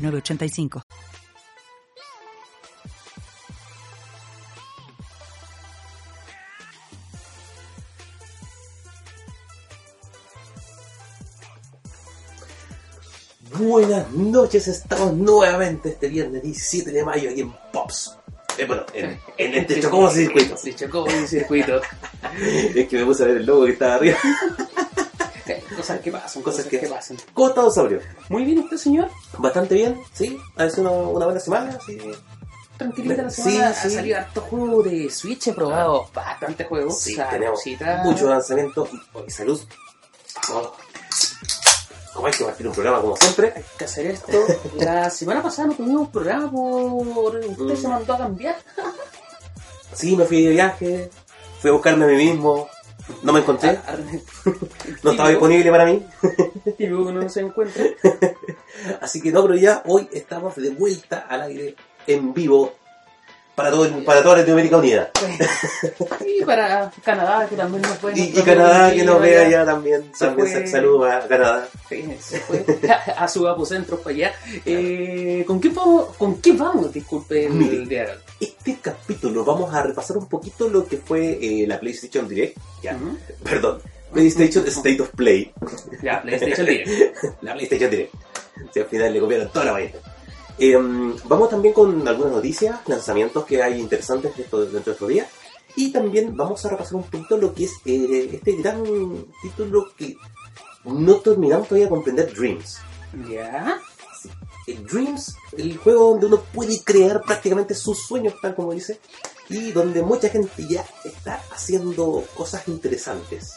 906985. Buenas noches, estamos nuevamente este viernes 17 de mayo aquí en Pops. Eh, bueno, en, en este Chocobos y Circuito. Sí, Chocobos y Circuito. es que me puse a ver el logo que estaba arriba. cosas que pasan, Cosas que- que... pasan. ¿Cómo está, Don Saurio? Muy bien, ¿usted, señor? Bastante bien, ¿sí? Ha sido una, una buena semana, sí. Tranquilita la Sí, semana. sí. Ha salido harto juego de Switch, he probado bastante juegos. Sí, tenemos muchos lanzamientos. Y salud. Oh. Como hay que partir un programa como siempre. Hay que hacer esto. La semana pasada no tuvimos programa por... Usted Mm. se mandó a cambiar. Sí, me fui de viaje, fui a buscarme a mí mismo, no me encontré, Ah, no estaba disponible para mí. Y luego que no se encuentra. Así que no, pero ya hoy estamos de vuelta al aire en vivo para, todo para toda Latinoamérica Unida. Y para Canadá, que también nos pueden... Y, y Canadá que nos vea ya también. También saludos a Canadá. Sí, se fue a su apocentro para allá. Eh, ¿con, qué vamos, ¿Con qué vamos? Disculpe el Mire. día de hoy. Este capítulo vamos a repasar un poquito lo que fue eh, la PlayStation Direct. Ya, perdón. PlayStation State of Play. Ya, PlayStation Direct. La PlayStation Direct. Si al final le copiaron toda la vaina. Eh, vamos también con algunas noticias, lanzamientos que hay interesantes dentro, de estos días. Y también vamos a repasar un poquito lo que es eh, este gran título que no terminamos todavía de comprender, Dreams. Ya. Eh, Dreams, el juego donde uno puede crear prácticamente sus sueños, tal como dice, y donde mucha gente ya está haciendo cosas interesantes.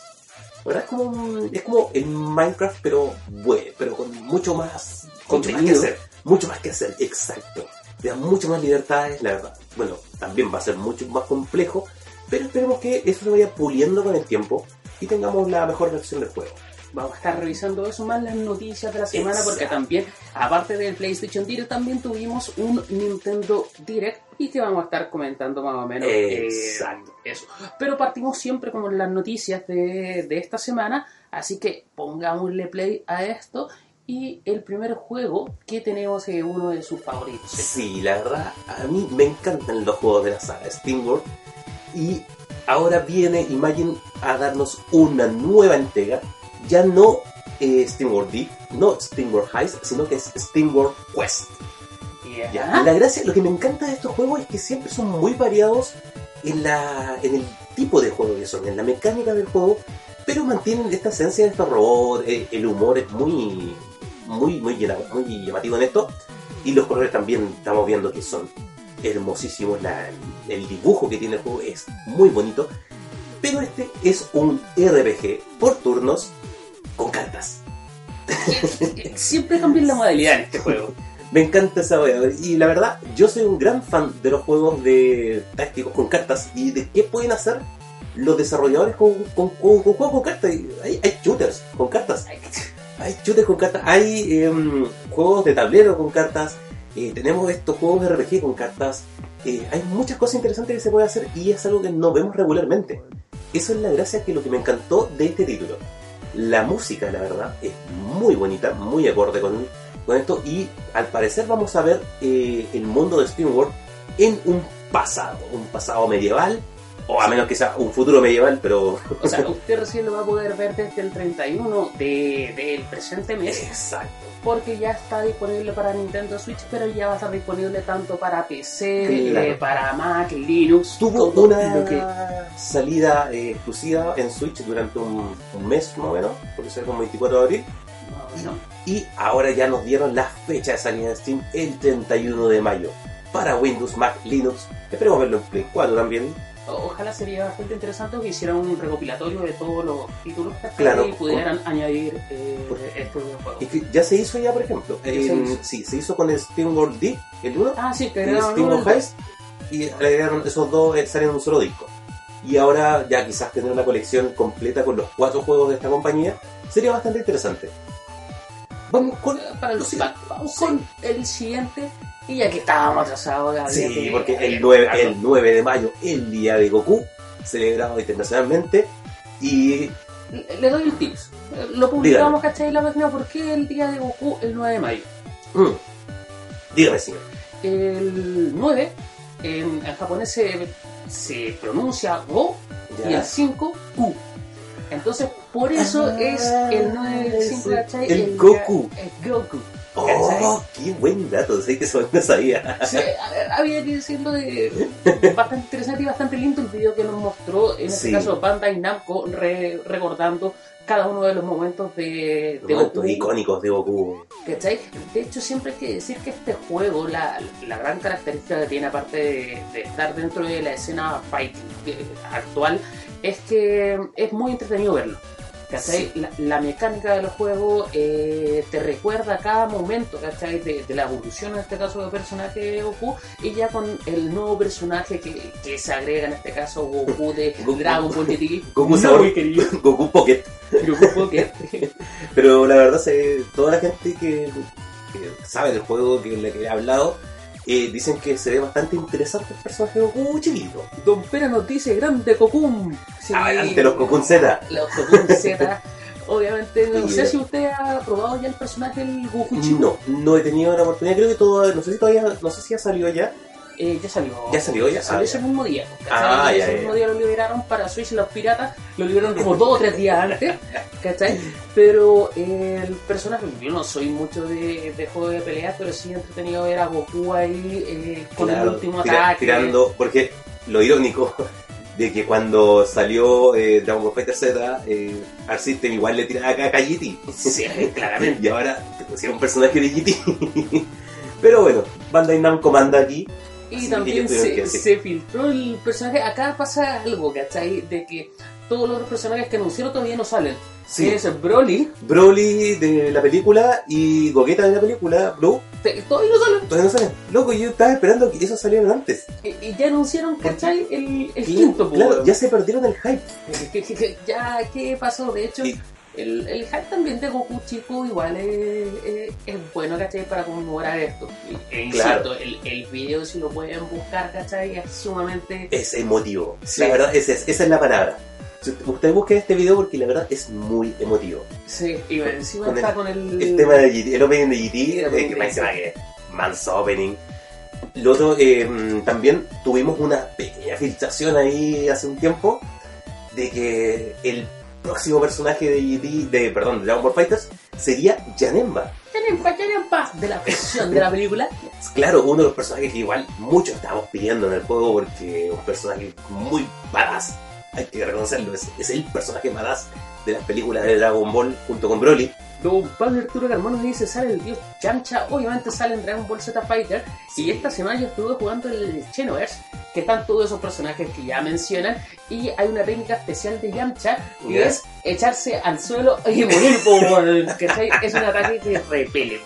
Es como, un- es como en Minecraft, pero bueno, pero con mucho más mucho más que hacer. Mucho más que hacer, exacto. Te da mucho más libertades, la verdad. Bueno, también va a ser mucho más complejo, pero esperemos que eso se vaya puliendo con el tiempo y tengamos la mejor versión del juego. Vamos a estar revisando eso más las noticias de la semana Exacto. porque también, aparte del PlayStation Direct, también tuvimos un Nintendo Direct y que vamos a estar comentando más o menos eh, Exacto. eso. Pero partimos siempre con las noticias de, de esta semana, así que pongámosle play a esto. Y el primer juego que tenemos es uno de sus favoritos. Sí, la verdad, a mí me encantan los juegos de la saga SteamWorld. Y ahora viene Imagine a darnos una nueva entrega. Ya no eh, SteamWorld Deep, no SteamWorld Heist, sino que es SteamWorld Quest. Ya. ¿ya? La gracia, lo que me encanta de estos juegos es que siempre son muy variados en, la, en el tipo de juego que son, en la mecánica del juego, pero mantienen esta esencia de robots, eh, el humor es muy, muy, muy, llamativo en esto, y los colores también estamos viendo que son hermosísimos, la- el dibujo que tiene el juego es muy bonito, pero este es un RPG por turnos con cartas. Siempre cambian la modalidad en este juego. Me encanta esa wea. Y la verdad, yo soy un gran fan de los juegos de tácticos con cartas y de qué pueden hacer los desarrolladores con, con, con- con juegos con cartas. Hay, hay shooters con cartas. Hay shooters con cartas. Hay em, juegos de tablero con cartas. eh, tenemos estos juegos de RPG con cartas. eh, hay muchas cosas interesantes que se puede hacer y es algo que no vemos regularmente. Eso es la gracia que lo que me encantó de este título. La música, la verdad, es muy bonita, muy acorde con, con esto y al parecer vamos a ver eh, el mundo de SteamWorld en un pasado, un pasado medieval, o a menos que sea un futuro medieval, pero... O sea, usted recién lo va a poder ver desde el 31 de- del presente mes. Exacto. porque ya está disponible para Nintendo Switch, pero ya va a estar disponible tanto para PC, Claro. eh, para Mac, Linux, Tuvo una lo que salida eh, exclusiva en Switch durante un, un mes más o menos, porque será como 24 de abril, y ahora ya nos dieron la fecha de salida de Steam el 31 de mayo para Windows, Mac, Linux. Esperemos verlo en Play 4 también. O- ojalá sería bastante interesante que hicieran un recopilatorio de todos los títulos que Claro. y pudieran añadir eh, estos videojuegos. Que ya se hizo ya, por ejemplo. Sí, se hizo con el Steam World Dig, el 1, Ah, sí, que y agregaron Steam uno World del- Heist, y agregaron esos dos, eh, salen en un solo disco. Y ahora ya quizás tener una colección completa con los cuatro juegos de esta compañía sería bastante interesante. Vamos con... para los Sí. pa- Vamos con el siguiente. Y ya que estábamos atrasados, Sí, que- porque el que 9, tocarlo. el 9 de mayo, el día de Goku, celebrado internacionalmente, y Le- doy el tips. Lo publicamos, ¿cachai? En la página. ¿Por qué el día de Goku el 9 de mayo? mm, dígame señor. El 9 en, en japonés se, se pronuncia Go y Ya. el 5 Q. Entonces, por eso Ah, es el 9 del 5, sí. ¿cachai? El día- Goku. El Goku. Oh, qué buen dato, sé que eso no sabía. Sí, había que decirlo de bastante interesante y bastante lindo el video que nos mostró, en este Sí. caso Bandai Namco, re- recordando cada uno de los momentos de, de momentos Goku. icónicos de Goku. ¿Cachai? De hecho, siempre hay que decir que este juego, la, la gran característica que tiene, aparte de, de estar dentro de la escena fighting que- actual, es que es muy entretenido verlo. ¿Cachai? La, la mecánica del juego eh, te recuerda cada momento, ¿cachai? De, de la evolución, en este caso, del personaje de Goku, y ya con el nuevo personaje que, que se agrega, en este caso, Goku de. Dragon Ball GT. Goku sabor-. Goku Pocket. Goku Pocket. Pero la verdad, se, toda la gente que, que sabe del juego que le que he hablado, eh, dicen que se ve bastante interesante el personaje de Goku chiquito. Don Pera nos dice grande Cocoon. Sí. Adelante los Cocoon Z. Los Cocoon Z. Obviamente, no Sí. sé si usted ha probado ya el personaje del Goku chico. No, no he tenido la oportunidad, creo que todo, no sé si todavía, no sé si ha salido ya. Eh, ya salió. ¿Ya salió? Ya salió ah, ese ya. mismo día. ¿cachai? Ah, ese ya, ya, mismo ya. día lo liberaron para Switch los piratas. Lo liberaron como dos o tres días antes. ¿Cachai? Pero eh, el personaje, yo no soy mucho de, de juego de peleas, pero sí he entretenido ver a Goku ahí eh, con el último tira- ataque. tirando, porque lo irónico de que cuando salió eh, Dragon Ball Fighter Z, eh, Art System igual le tiraba acá a GT. Sí, claramente. Y ahora te pusieron un personaje de GT. Pero bueno, Bandai Namco manda aquí. Y también se, se filtró el personaje. Acá pasa algo, ¿cachai? De que todos los personajes que anunciaron todavía no salen. Sí. Es Broly, Broly de la película y Gogeta de la película, Blue, todavía no salen. todavía no salen. Loco, yo estaba esperando que eso saliera antes. Y, y ya anunciaron, ¿cachai? El, el quinto, claro, ya se perdieron el hype. Que- que- que- ya, ¿qué pasó? De hecho, Y- el, el hype también de Goku chico igual es, es- es bueno, ¿cachai? Para conmemorar esto. E insisto, Claro. el, el video, si lo pueden buscar, ¿cachai? Es sumamente... Es emotivo. Sí. La verdad, esa es, esa es la palabra. Ustedes busquen este video porque la verdad es muy emotivo. Sí, y encima Con está el- con el... El tema de GT, el opening de GT, opening que encima que manso opening. Lo otro, eh, también tuvimos una pequeña filtración ahí hace un tiempo de que el próximo personaje de GT, de, perdón, de Dragon Ball Fighters sería Janemba. Janempa, Janempa, de la ficción de la película. Claro, uno de los personajes que igual muchos estábamos pidiendo en el juego porque es un personaje muy badass. Hay que reconocerlo, es, es el personaje badass de las películas de Dragon Ball junto con Broly. Don Pablo Arturo Carmona dice, sale el dios Yamcha, obviamente sale en Dragon Ball Z Fighter, y esta semana yo estuve jugando el Xenoverse, que están todos esos personajes que ya mencionan, y hay una técnica especial de Yamcha, que Ya. es echarse al suelo y morir. Es un ataque que repele.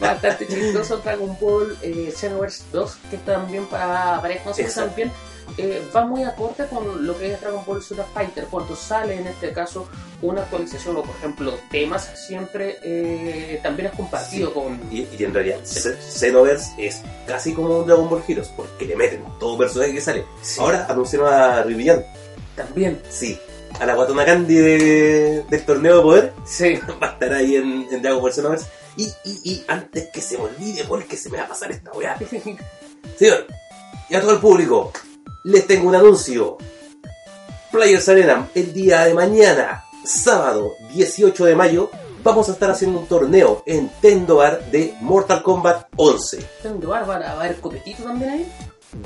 Bastante chistoso Dragon Ball eh, Xenoverse 2, que también para, para Xbox Exacto. también eh, va muy acorde con lo que es Dragon Ball Z Fighter. Cuando sale en este caso una actualización o por ejemplo temas, siempre eh, también es compartido con... Y, y en realidad, Xenoverse es casi como un Dragon Ball Heroes, porque le meten todo personaje que sale. Sí, Ahora anunciaron a Rivillan, también. sí, a la Guatona Candy de- del torneo de poder, Sí. va a estar ahí en, en Dragon Ball Xenoverse. Y, y, y antes que se me olvide, porque se me va a pasar esta weá. Señor, y a todo el público, les tengo un anuncio. Players Arena, el día de mañana, sábado 18 de mayo, vamos a estar haciendo un torneo en Tendoar de Mortal Kombat 11. Tengo bárbara, va a haber copetito también ahí.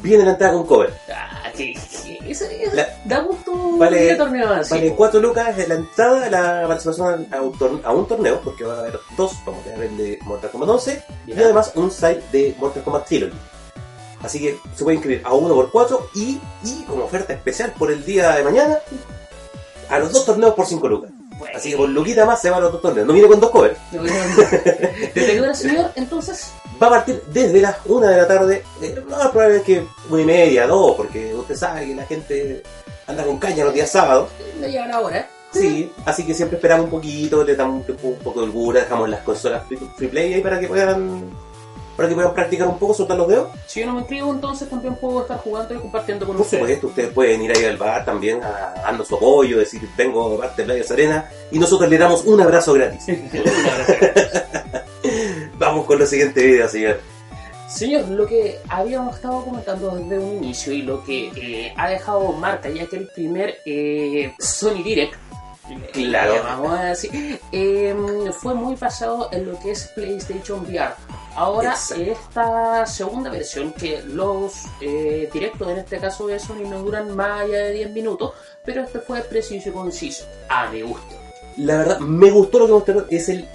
Viene la entrada con cover. Ah, que, que- eso, eso La- da gusto Vale- torneo así. Vale 4 lucas de la entrada, la participación a un, tor- a un torneo, porque va a haber dos, vamos a tener el de Mortal Kombat 11 y además un site de Mortal Kombat Trilogy. Así que se puede inscribir a uno por cuatro y, y como oferta especial por el día de mañana, a los dos torneos por 5 lucas. Así que por Luquita más se van los dos torneos. No viene con dos covers. ¿Desde qué hora, señor? Entonces, Va a partir desde las 1 de la tarde. Eh, no, probablemente que una y media, dos, porque usted sabe que la gente anda con caña los días sábados. no llega la hora. Sí, así que siempre esperamos un poquito, le damos un, poco de holgura, dejamos las consolas free, free play ahí para que puedan para que puedan practicar un poco, soltar los dedos. Si yo no me inscribo, entonces también puedo estar jugando y compartiendo con Por ustedes. supuesto, ustedes pueden ir ahí al bar también a darnos su apoyo, decir vengo de parte de Playa Serena y nosotros le damos un abrazo gratis. Vamos con la siguiente video, señor. Señor, lo que habíamos estado comentando desde un inicio y lo que eh, ha dejado marca, ya que el primer eh, Sony Direct, Claro. eh, vamos a decir, eh, fue muy basado en lo que es PlayStation VR. Ahora, Exacto. esta segunda versión, que los eh, directos en este caso de Sony no duran más allá de 10 minutos, pero este fue preciso y conciso, a mi gusto. La verdad, me gustó lo que mostraron, es el,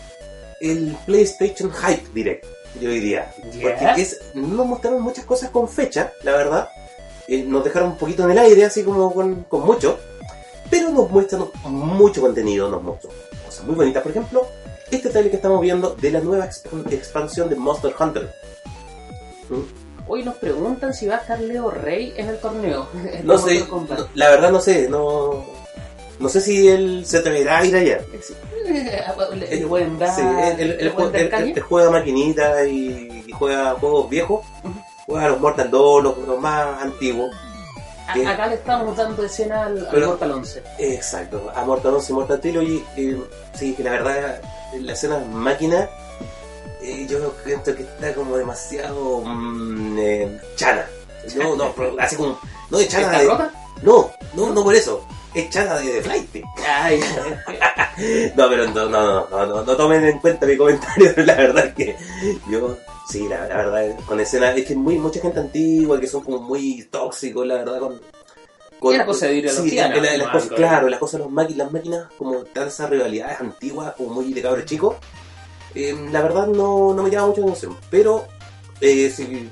el PlayStation Hype Direct, yo diría. Ya. Porque es, nos mostraron muchas cosas con fecha, la verdad. Eh, nos dejaron un poquito en el aire, así como con, con mucho. Pero nos muestran mucho contenido, nos muestran cosas muy bonitas. Por ejemplo, este trailer que estamos viendo de la nueva exp- expansión de Monster Hunter. ¿Mm? Hoy nos preguntan si va a estar Leo Rey en el torneo. en No sé, no- la verdad no sé, no... No sé si él se atreverá a ir allá. Le, le pueden dar, Sí, él, él- él pueden jue- dar él- caña. él juega maquinitas y, y juega juegos viejos. Ujú. Juega los Mortal 2, los, los más antiguos. Que- Acá le estamos dando escena al, al Pero- Mortal 11. Exacto, a Mortal 11 y Mortal Trilogy. eh, sí, que la verdad, la escena máquina, eh, yo creo que está como demasiado mm, eh, chana. No, no, así como. No de chana ¿Está de. rota? No, no, no por eso. Es chana de, flight. Ay, No, pero no, no, no, no, no, no tomen en cuenta mi comentario, la verdad es que yo, sí, la, la verdad, con escenas, es que muy, mucha gente antigua que son como muy tóxicos, la verdad, con... con Era cosa de ideología, sí, ¿no? la- las cosas, claro, las cosas, las máquinas, como tan esas rivalidades antiguas, como muy de cabros chicos, eh, la verdad no, no me llama mucho la atención, pero eh, si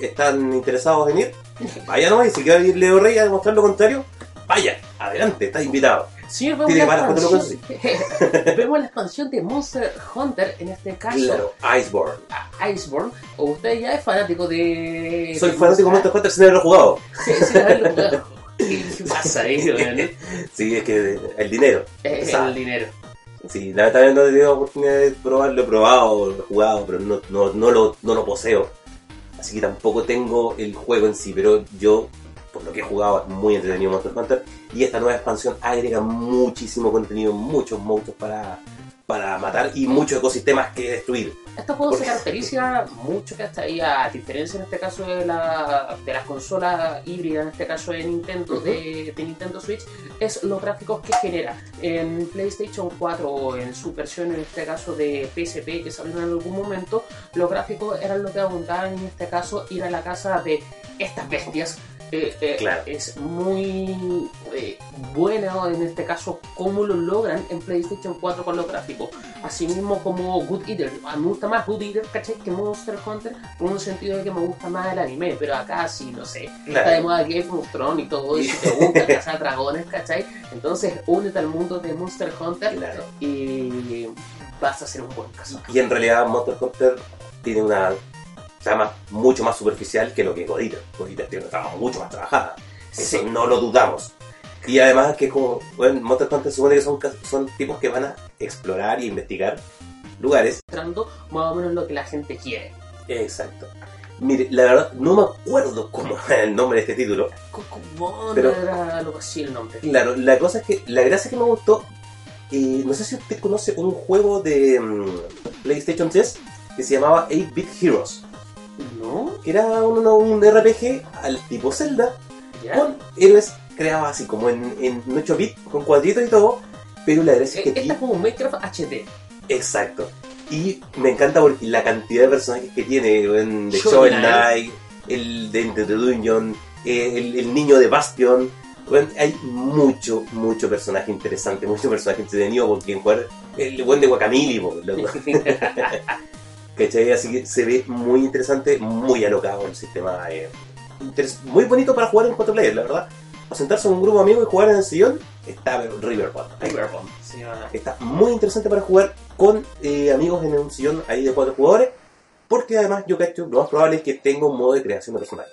están interesados en ir, vaya nomás, y si quiere ir Leo Rey a demostrar lo contrario, vaya, adelante, está invitado. Señor, vemos Tiene la, expansión, vemos la expansión de Monster Hunter, en este caso Claro, Iceborne. Iceborne. O usted ya es fanático de. Soy de fanático de Monster Hunter sin haberlo jugado. Sí, sí, haberlo jugado. ¿Qué pasa ahí? Sí, es que el dinero. Es Sabe. el dinero. Sí, lamentablemente no he tenido oportunidad de probarlo, he probado, lo he jugado, pero no, no, no, lo, no lo poseo. Así que tampoco tengo el juego en sí, pero yo, por lo que he jugado, es muy entretenido Monster Hunter. Y esta nueva expansión agrega muchísimo contenido, muchos monstruos para, para matar y muchos ecosistemas que destruir. Este juego se Porque- caracteriza mucho que hasta ahí, a diferencia en este caso de, la, de las consolas híbridas, en este caso de Nintendo, Ujú. de, de Nintendo Switch, es los gráficos que genera. En PlayStation 4 o en su versión, en este caso de PSP, que salieron en algún momento, los gráficos eran lo que abundaban en este caso ir a la casa de estas bestias. Eh, eh, Claro. Es muy eh, bueno en este caso cómo lo logran en PlayStation 4 con los gráficos. Asimismo como Good Eater. A mí me gusta más Good Eater, ¿cachai? Que Monster Hunter, por un sentido de que me gusta más el anime, pero acá sí, no sé. Está de moda Game of Thrones y todo y te gusta cazar dragones, ¿cachai? Entonces únete al mundo de Monster Hunter Claro. y vas a ser un buen cazador. Y en realidad Monster Hunter tiene una trama mucho más superficial que lo que Godita. Godita tiene una trama mucho más trabajada. Eso Sí. no lo dudamos. Y además que como, bueno, Monster Hunter se supone que son, son tipos que van a explorar y investigar lugares. Mostrando más o menos lo que la gente quiere. Exacto. Mire, la verdad, no me acuerdo cómo era el nombre de este título. ¿Cómo Pero- era algo así el nombre? Claro, la cosa es que la gracia que me gustó, eh, no sé si usted conoce un juego de mm, PlayStation 3 que se llamaba 8-Bit Heroes. ¿No? que era un, un RPG al tipo Zelda, ¿Ya? con héroes creados así como en, en 8 bits, con cuadritos y todo, pero la gracia es Eh, que... Esta es como un Minecraft HD. Exacto. Y me encanta porque la cantidad de personajes que tiene, weón, de Shovel Knight, el de Enter the Dungeon, eh, el, el niño de Bastion, hay mucho, mucho personaje interesante, mucho personaje entretenido por quien jugar, el buen de Guacamili. ¿Cachai? Así que se ve muy interesante, muy alocado el sistema. eh, muy bonito para jugar en cuatro players, la verdad. Para sentarse con un grupo de amigos y jugar en el sillón, está Riverbond. Sí, ah, Está muy interesante para jugar con eh, amigos en un sillón ahí de cuatro jugadores. Porque además yo cacho, lo más probable es que tenga un modo de creación de personaje.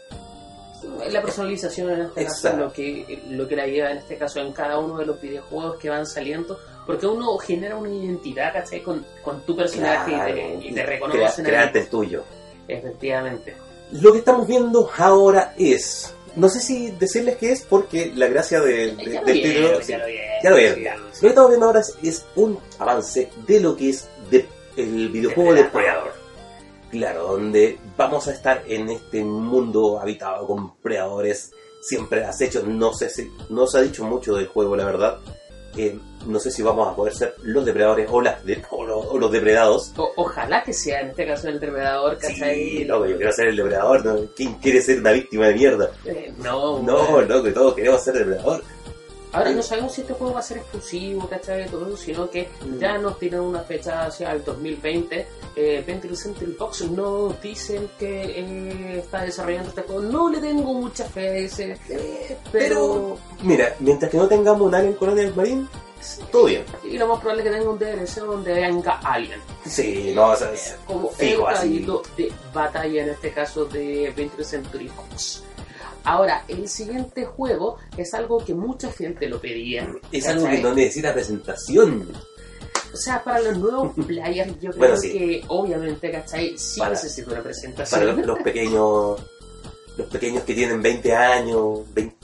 La personalización en este caso es lo que, lo que la lleva en este caso en cada uno de los videojuegos que van saliendo, porque uno genera una identidad, ¿cachai? Con, con tu personaje y te, y te Crea- reconocen crearte el tuyo. Efectivamente. Lo que estamos viendo ahora es. No sé si decirles qué es, porque la gracia de, de- Ya lo del vieron, título. ya lo vieron, Ya lo vieron, sí, ya. sí. Lo que estamos viendo ahora es, es un avance de lo que es de- el videojuego de Predator. Claro, donde vamos a estar en este mundo habitado con predadores siempre acechos. No sé si no se ha dicho mucho del juego, la verdad. Eh, no sé si vamos a poder ser los depredadores o, las de- o los, o los depredados. O- ojalá que sea en este caso el depredador, ¿cachai? Sí, loco, yo quiero ser el depredador. ¿no? ¿Quién quiere ser una víctima de mierda? Eh, no, No, bueno. loco, todos queremos ser depredador. Ahora no sabemos si este juego va a ser exclusivo, ¿cachai? Todo eso, sino que Mm. ya nos tienen una fecha hacia el 2020. Eh, 20th Century Fox nos dicen que eh, está desarrollando este juego. No le tengo mucha fe a ese, eh, pero... Mira, mientras que no tengamos un Alien Colonial Marine, todo bien. Y lo más probable es que tenga un DLC donde venga Alien. Sí, no, o sea, es- Como fijo, el así. de batalla en este caso de 20th Century Fox. Ahora, el siguiente juego es algo que mucha gente lo pedía. es ¿cachai? algo que no necesita presentación. O sea, para los nuevos players, yo creo Bueno, sí. que obviamente, ¿cachai? Sí Para- necesita una Para presentación. los, los pequeños, los pequeños que tienen 20 años, 20,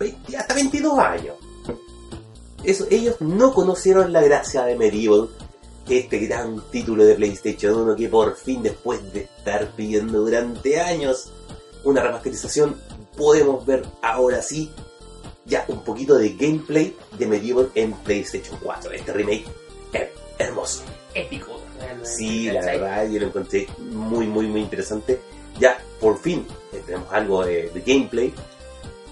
20 hasta 22 años. Eso, ellos no conocieron la gracia de Medieval, este gran título de PlayStation 1 que por fin, después de estar pidiendo durante años una remasterización, podemos ver ahora sí ya un poquito de gameplay de Medieval en PlayStation 4. Este remake es hermoso. Épico. realmente, Sí, la verdad, yo lo encontré muy, muy, muy interesante. Ya, por fin, eh, tenemos algo de, de gameplay.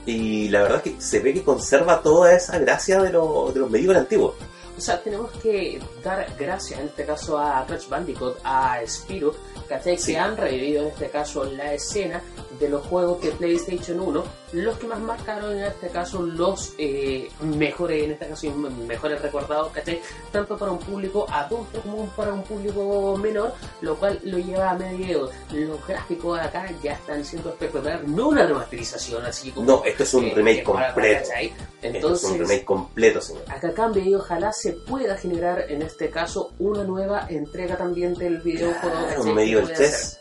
Y la verdad es que se ve que conserva toda esa gracia de, lo- de los medieval antiguos. O sea, tenemos que dar gracias en este caso a Crash Bandicoot, a Spyro, ¿cachai? Sí. Que han revivido en este caso la escena de los juegos de PlayStation 1, los que más marcaron en este caso los eh, mejores, en este caso mejores recordados, ¿cachai? Tanto para un público adulto como para un público menor, lo cual lo lleva a medio. Los gráficos de acá ya están siendo espectaculares, no una remasterización así como... No, esto es un eh, remake para- completo. ¿cachai? Esto Entonces, es un remake completo, señor. Acá cambia y ojalá se pueda generar en este caso una nueva entrega también del videojuego. Claro, ¿cachai? un Que pueda chess. ser.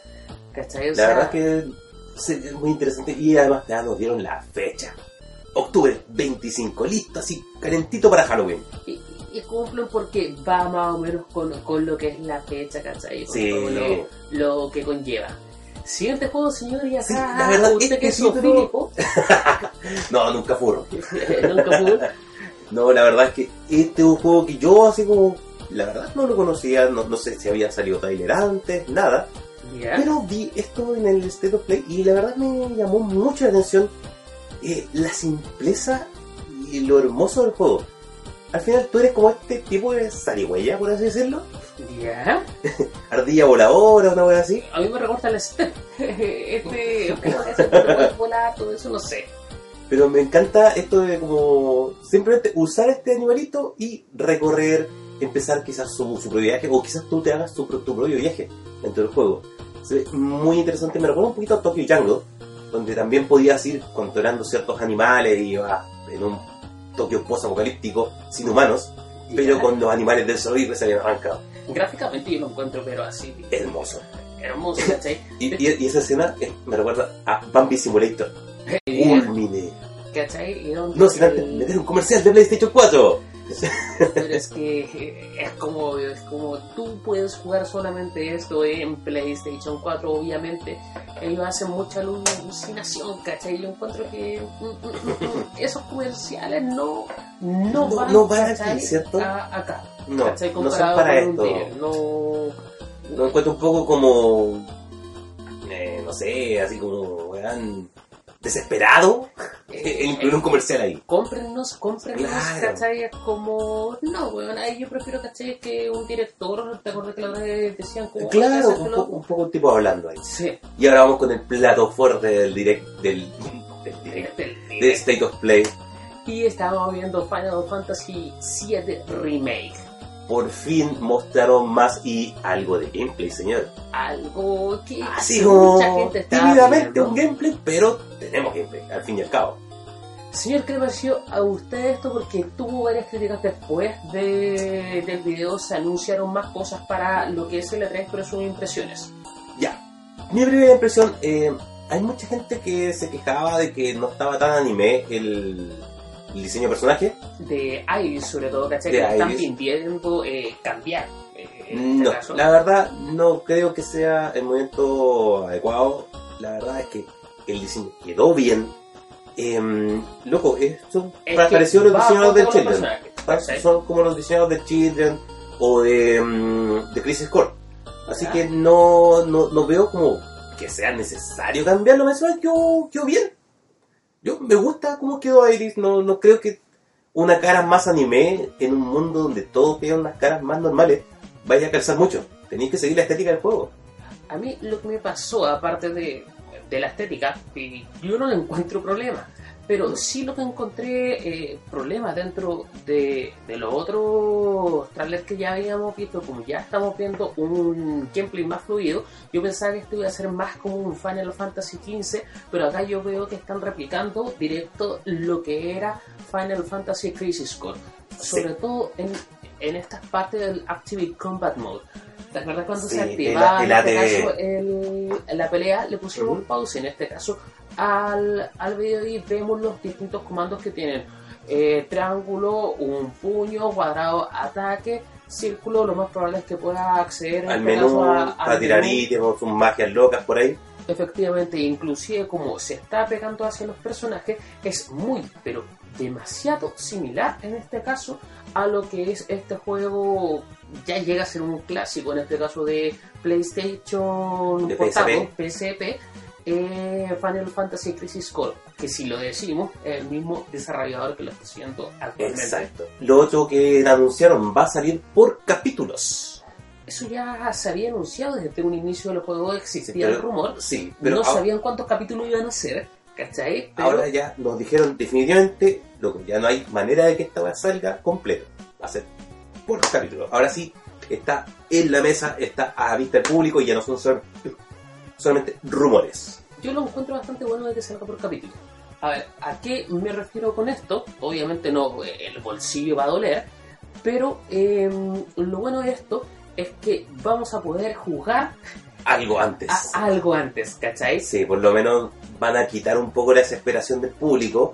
¿Cachai? O La sea, verdad es que es muy interesante. Y además ya nos dieron la fecha. Octubre 25, listo, así, calentito para Halloween. y, y cumplen porque va más o menos con, con lo que es la fecha, ¿cachai? Con Sí. lo, lo que conlleva. Siguiente juego, señor, y acá Sí, la verdad, usted este que es zoofílico, No, nunca furro. nunca pudo. No, la verdad es que este es un juego que yo así como... La verdad no lo conocía, no, no sé si había salido trailer antes, nada. Pero vi esto en el State of Play y la verdad me llamó mucho la atención eh, la simpleza y lo hermoso del juego. Al final tú eres como este tipo de zarigüeya, por así decirlo. ¿Ya? Ardilla voladora, una wea así. A mí me recuerda el Step. Este, ¿cómo es? Puedes volar, todo eso, no sé. Pero me encanta esto de como simplemente usar este animalito y recorrer, empezar quizás su, su propio viaje, o quizás tú te hagas tu, tu propio viaje dentro del juego. Se ve muy interesante, me recuerda un poquito a Tokyo Jungle, donde también podías ir controlando ciertos animales y ibas en un Tokio post-apocalíptico sin humanos, pero con los animales del zoológico que se habían arrancado. Gráficamente yo lo encuentro, pero así, Hermoso. hermoso, ¿cachai? Y, y- y esa escena me recuerda a Bambi Simulator. Culmine. ¿Cachai? Y donde No, sin antes meter un comercial de PlayStation 4. Pero es que es como, es como tú puedes jugar solamente esto en PlayStation 4, obviamente. Ellos hacen mucha alucinación, ¿cachai? Yo encuentro que mm, mm, mm, esos comerciales no, no, No- van, no van. ¿cierto? A- acá. No, ¿cachai? no son para esto. No, Lo encuentro un poco como. eh, no sé, así como. weón, desesperado. Eh, incluir un comercial ahí. cómprennos, cómprennos, Claro. ¿cachai? Es como, no, weón, ahí yo prefiero, ¿cachai? Que un director, te acuerdas que la otra decían como, Claro, "Oye, un, po- loco". un poco un tipo hablando ahí. Sí, Y ahora vamos con el plato fuerte del direct, del, del direct, del- de State of Play. Y estábamos viendo Final Fantasy VII Remake. Por fin mostraron más y algo de gameplay, señor. Algo que Así mucha gente está tímidamente pidiendo. un gameplay, pero tenemos gameplay, al fin y al cabo. Señor, ¿qué le pareció a usted esto? Porque tuvo varias críticas después de, del video, se anunciaron más cosas para lo que es el E3, pero sus impresiones. Ya. Mi primera impresión, eh, hay mucha gente que se quejaba de que no estaba tan anime el, el diseño de personaje. De Iris, sobre todo, ¿cachai? Que están pidiendo eh, cambiar. eh, este No, la verdad no creo que sea el momento adecuado. La verdad es que el diseño quedó bien. Em, loco, esto Es pareció los diseñadores del los Children. Son como los diseñadores del Children o de, mm, de Crisis Core. Así Ya. que no, no, no veo como que sea necesario cambiarlo. Me suena quedó, quedó bien. Yo me gusta cómo quedó Iris. No, no creo que una cara más anime en un mundo donde todos vean unas caras más normales vaya a calzar mucho. Tenéis que seguir la estética del juego. A mí lo que me pasó, aparte de, de la estética, y yo no le encuentro problema, pero sí lo que encontré eh, problemas dentro de, de los otros trailers que ya habíamos visto, como ya estamos viendo un gameplay más fluido, yo pensaba que esto iba a ser más como un Final Fantasy XV, pero acá yo veo que están replicando directo lo que era Final Fantasy Crisis Core, sobre todo en, en estas partes del Active Combat Mode. ¿Te acuerdas cuando Sí, se el- activaba el en este caso el- la pelea? Le pusimos Ujú. pausa en este caso al, al video y vemos los distintos comandos que tienen. Eh, triángulo, un puño, cuadrado, ataque, círculo, lo más probable es que pueda acceder Al este menú, a- para tirar ítems, sus magias locas por ahí. Efectivamente, inclusive como se está pegando hacia los personajes, es muy, pero demasiado similar en este caso a lo que es este juego. Ya llega a ser un clásico, en este caso de PlayStation De portable, PSP, eh, Final Fantasy Crisis Core, que si lo decimos, es el mismo desarrollador que lo está haciendo actualmente. Exacto. Lo otro que anunciaron va a salir por capítulos. Eso ya se había anunciado desde un inicio del juego, existía pero- el rumor, Sí, pero no ahora- sabían cuántos capítulos iban a ser, ¿cachai? Pero Ahora ya nos dijeron definitivamente, loco, ya no hay manera de que esta weá salga completo. Va a ser por capítulo. Ahora sí, está en la mesa, está a vista del público y ya no son sol- solamente rumores. yo lo encuentro bastante bueno de que salga por capítulo. A ver, ¿a qué me refiero con esto? Obviamente no, eh, el bolsillo va a doler, pero eh, lo bueno de esto es que vamos a poder jugar Algo antes. algo antes, ¿cachai? Sí, por lo menos van a quitar un poco la desesperación del público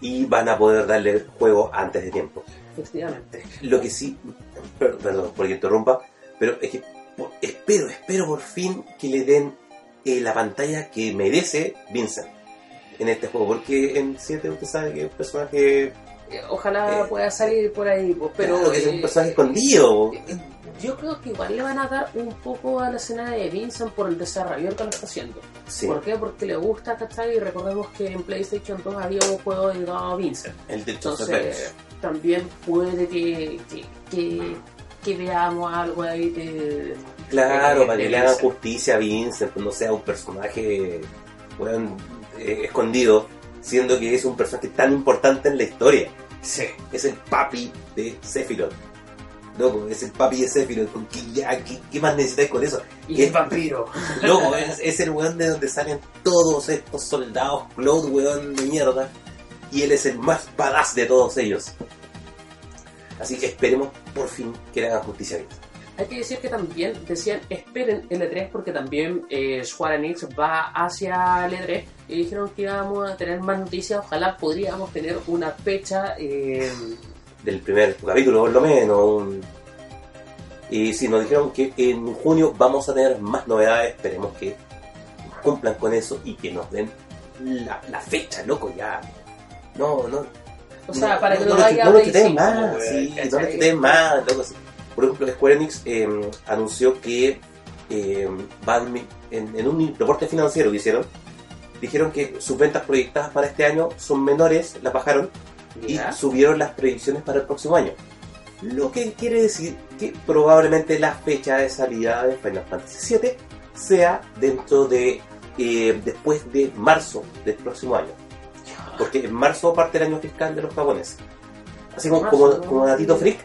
y van a poder darle juego antes de tiempo. Efectivamente. Lo que sí, per- perdón por que interrumpa, pero es que espero, espero por fin que le den eh, la pantalla que merece Vincent en este juego, porque en 7 usted sabe que es un personaje, Eh, Ojalá Eh, pueda salir por ahí, pero... pero es un eh, personaje escondido. Yo creo que igual le van a dar un poco a la escena de Vincent por el desarrollo que lo está haciendo. Sí, ¿Por qué? Porque le gusta, ¿cachai? Y recordemos que en PlayStation 2 había un juego dedicado a Vincent. el de Entonces, también puede que, que, que, que veamos algo ahí de... Claro, de- para que le hagan justicia a Vincent, pues no sea un personaje weón, eh, escondido, siendo que es un personaje tan importante en la historia. Sí. Es el papi de Sephiroth. Loco, es el papi de Sephiroth. ¿con ¿Qué, ya, qué, qué más necesitáis con eso? Y ¿Qué? el vampiro. Loco, es, es el weón de donde salen todos estos soldados Cloud, weón de mierda. Y él es el más badass de todos ellos. Así que esperemos por fin que le hagan justicia a Vincent. Hay que decir que también decían esperen el E3 porque también eh, Square Enix va hacia el E3 y dijeron que íbamos a tener más noticias. Ojalá podríamos tener una fecha. eh, del primer capítulo, por lo menos. un- Y si nos dijeron que en junio vamos a tener más novedades, esperemos que cumplan con eso y que nos den la, la fecha, loco, ya. No, no. o sea, para que no, no, vaya no, lo quiten 5, más, sí, no lo quiten más, loco. sí. Por ejemplo, Square Enix eh, anunció que eh, va en, en un reporte financiero que hicieron, dijeron que sus ventas proyectadas para este año son menores, las bajaron y subieron las predicciones para el próximo año. Lo que quiere decir que probablemente la fecha de salida de Final Fantasy VII sea dentro de eh, después de marzo del próximo año. Porque en marzo parte el año fiscal de los japoneses. Así como, como, como datito freak,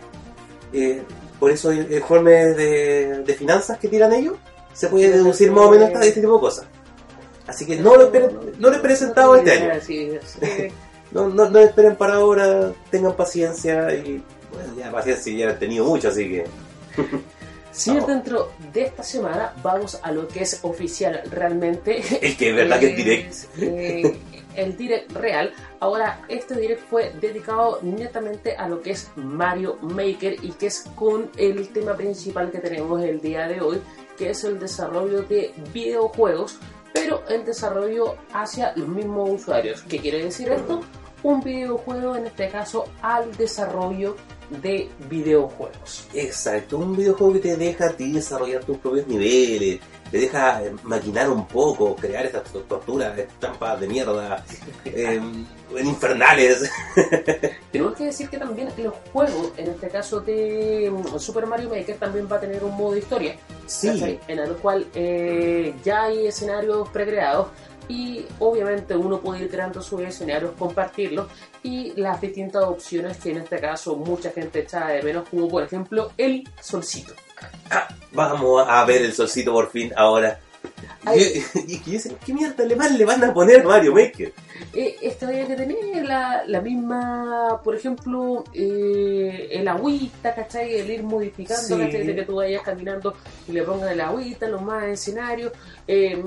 eh, por eso el informe de, de finanzas que tiran ellos se puede deducir más o menos esta- este tipo de cosas. Así que no lo no lo esperen sentado este año. Sí, sí. No, no, no esperen para ahora, tengan paciencia y bueno, ya paciencia ya han tenido mucho, así que Si es dentro de esta semana, vamos a lo que es oficial realmente. el que es verdad que es direct. eh, el direct real. Ahora, este direct fue dedicado netamente a lo que es Mario Maker y que es con el tema principal que tenemos el día de hoy, que es el desarrollo de videojuegos, pero el desarrollo hacia los mismos usuarios. ¿Qué quiere decir esto? Un videojuego, en este caso, al desarrollo de videojuegos. Exacto, un videojuego que te deja ti desarrollar tus propios niveles, te deja eh, maquinar un poco, crear estas to- torturas, estampas de mierda, eh, infernales. Tenemos que decir que también los juegos, en este caso de mm, Super Mario Maker, también va a tener un modo historia, Sí, ¿cachai? en el cual eh, ya hay escenarios precreados y obviamente uno puede ir creando sus escenarios, compartirlos y las distintas opciones que en este caso mucha gente echa de menos, como por ejemplo el solcito. Vamos a ver el solcito por fin ahora. Ay. Y, y que dicen, ¿qué mierda le van, le van a poner Mario Maker? Eh, esta había que tener la, la misma, por ejemplo, eh, el agüita, ¿cachai? El ir modificando, Sí. ¿cachai? De que tú vayas caminando y le pongas el agüita, los más escenarios. Eh,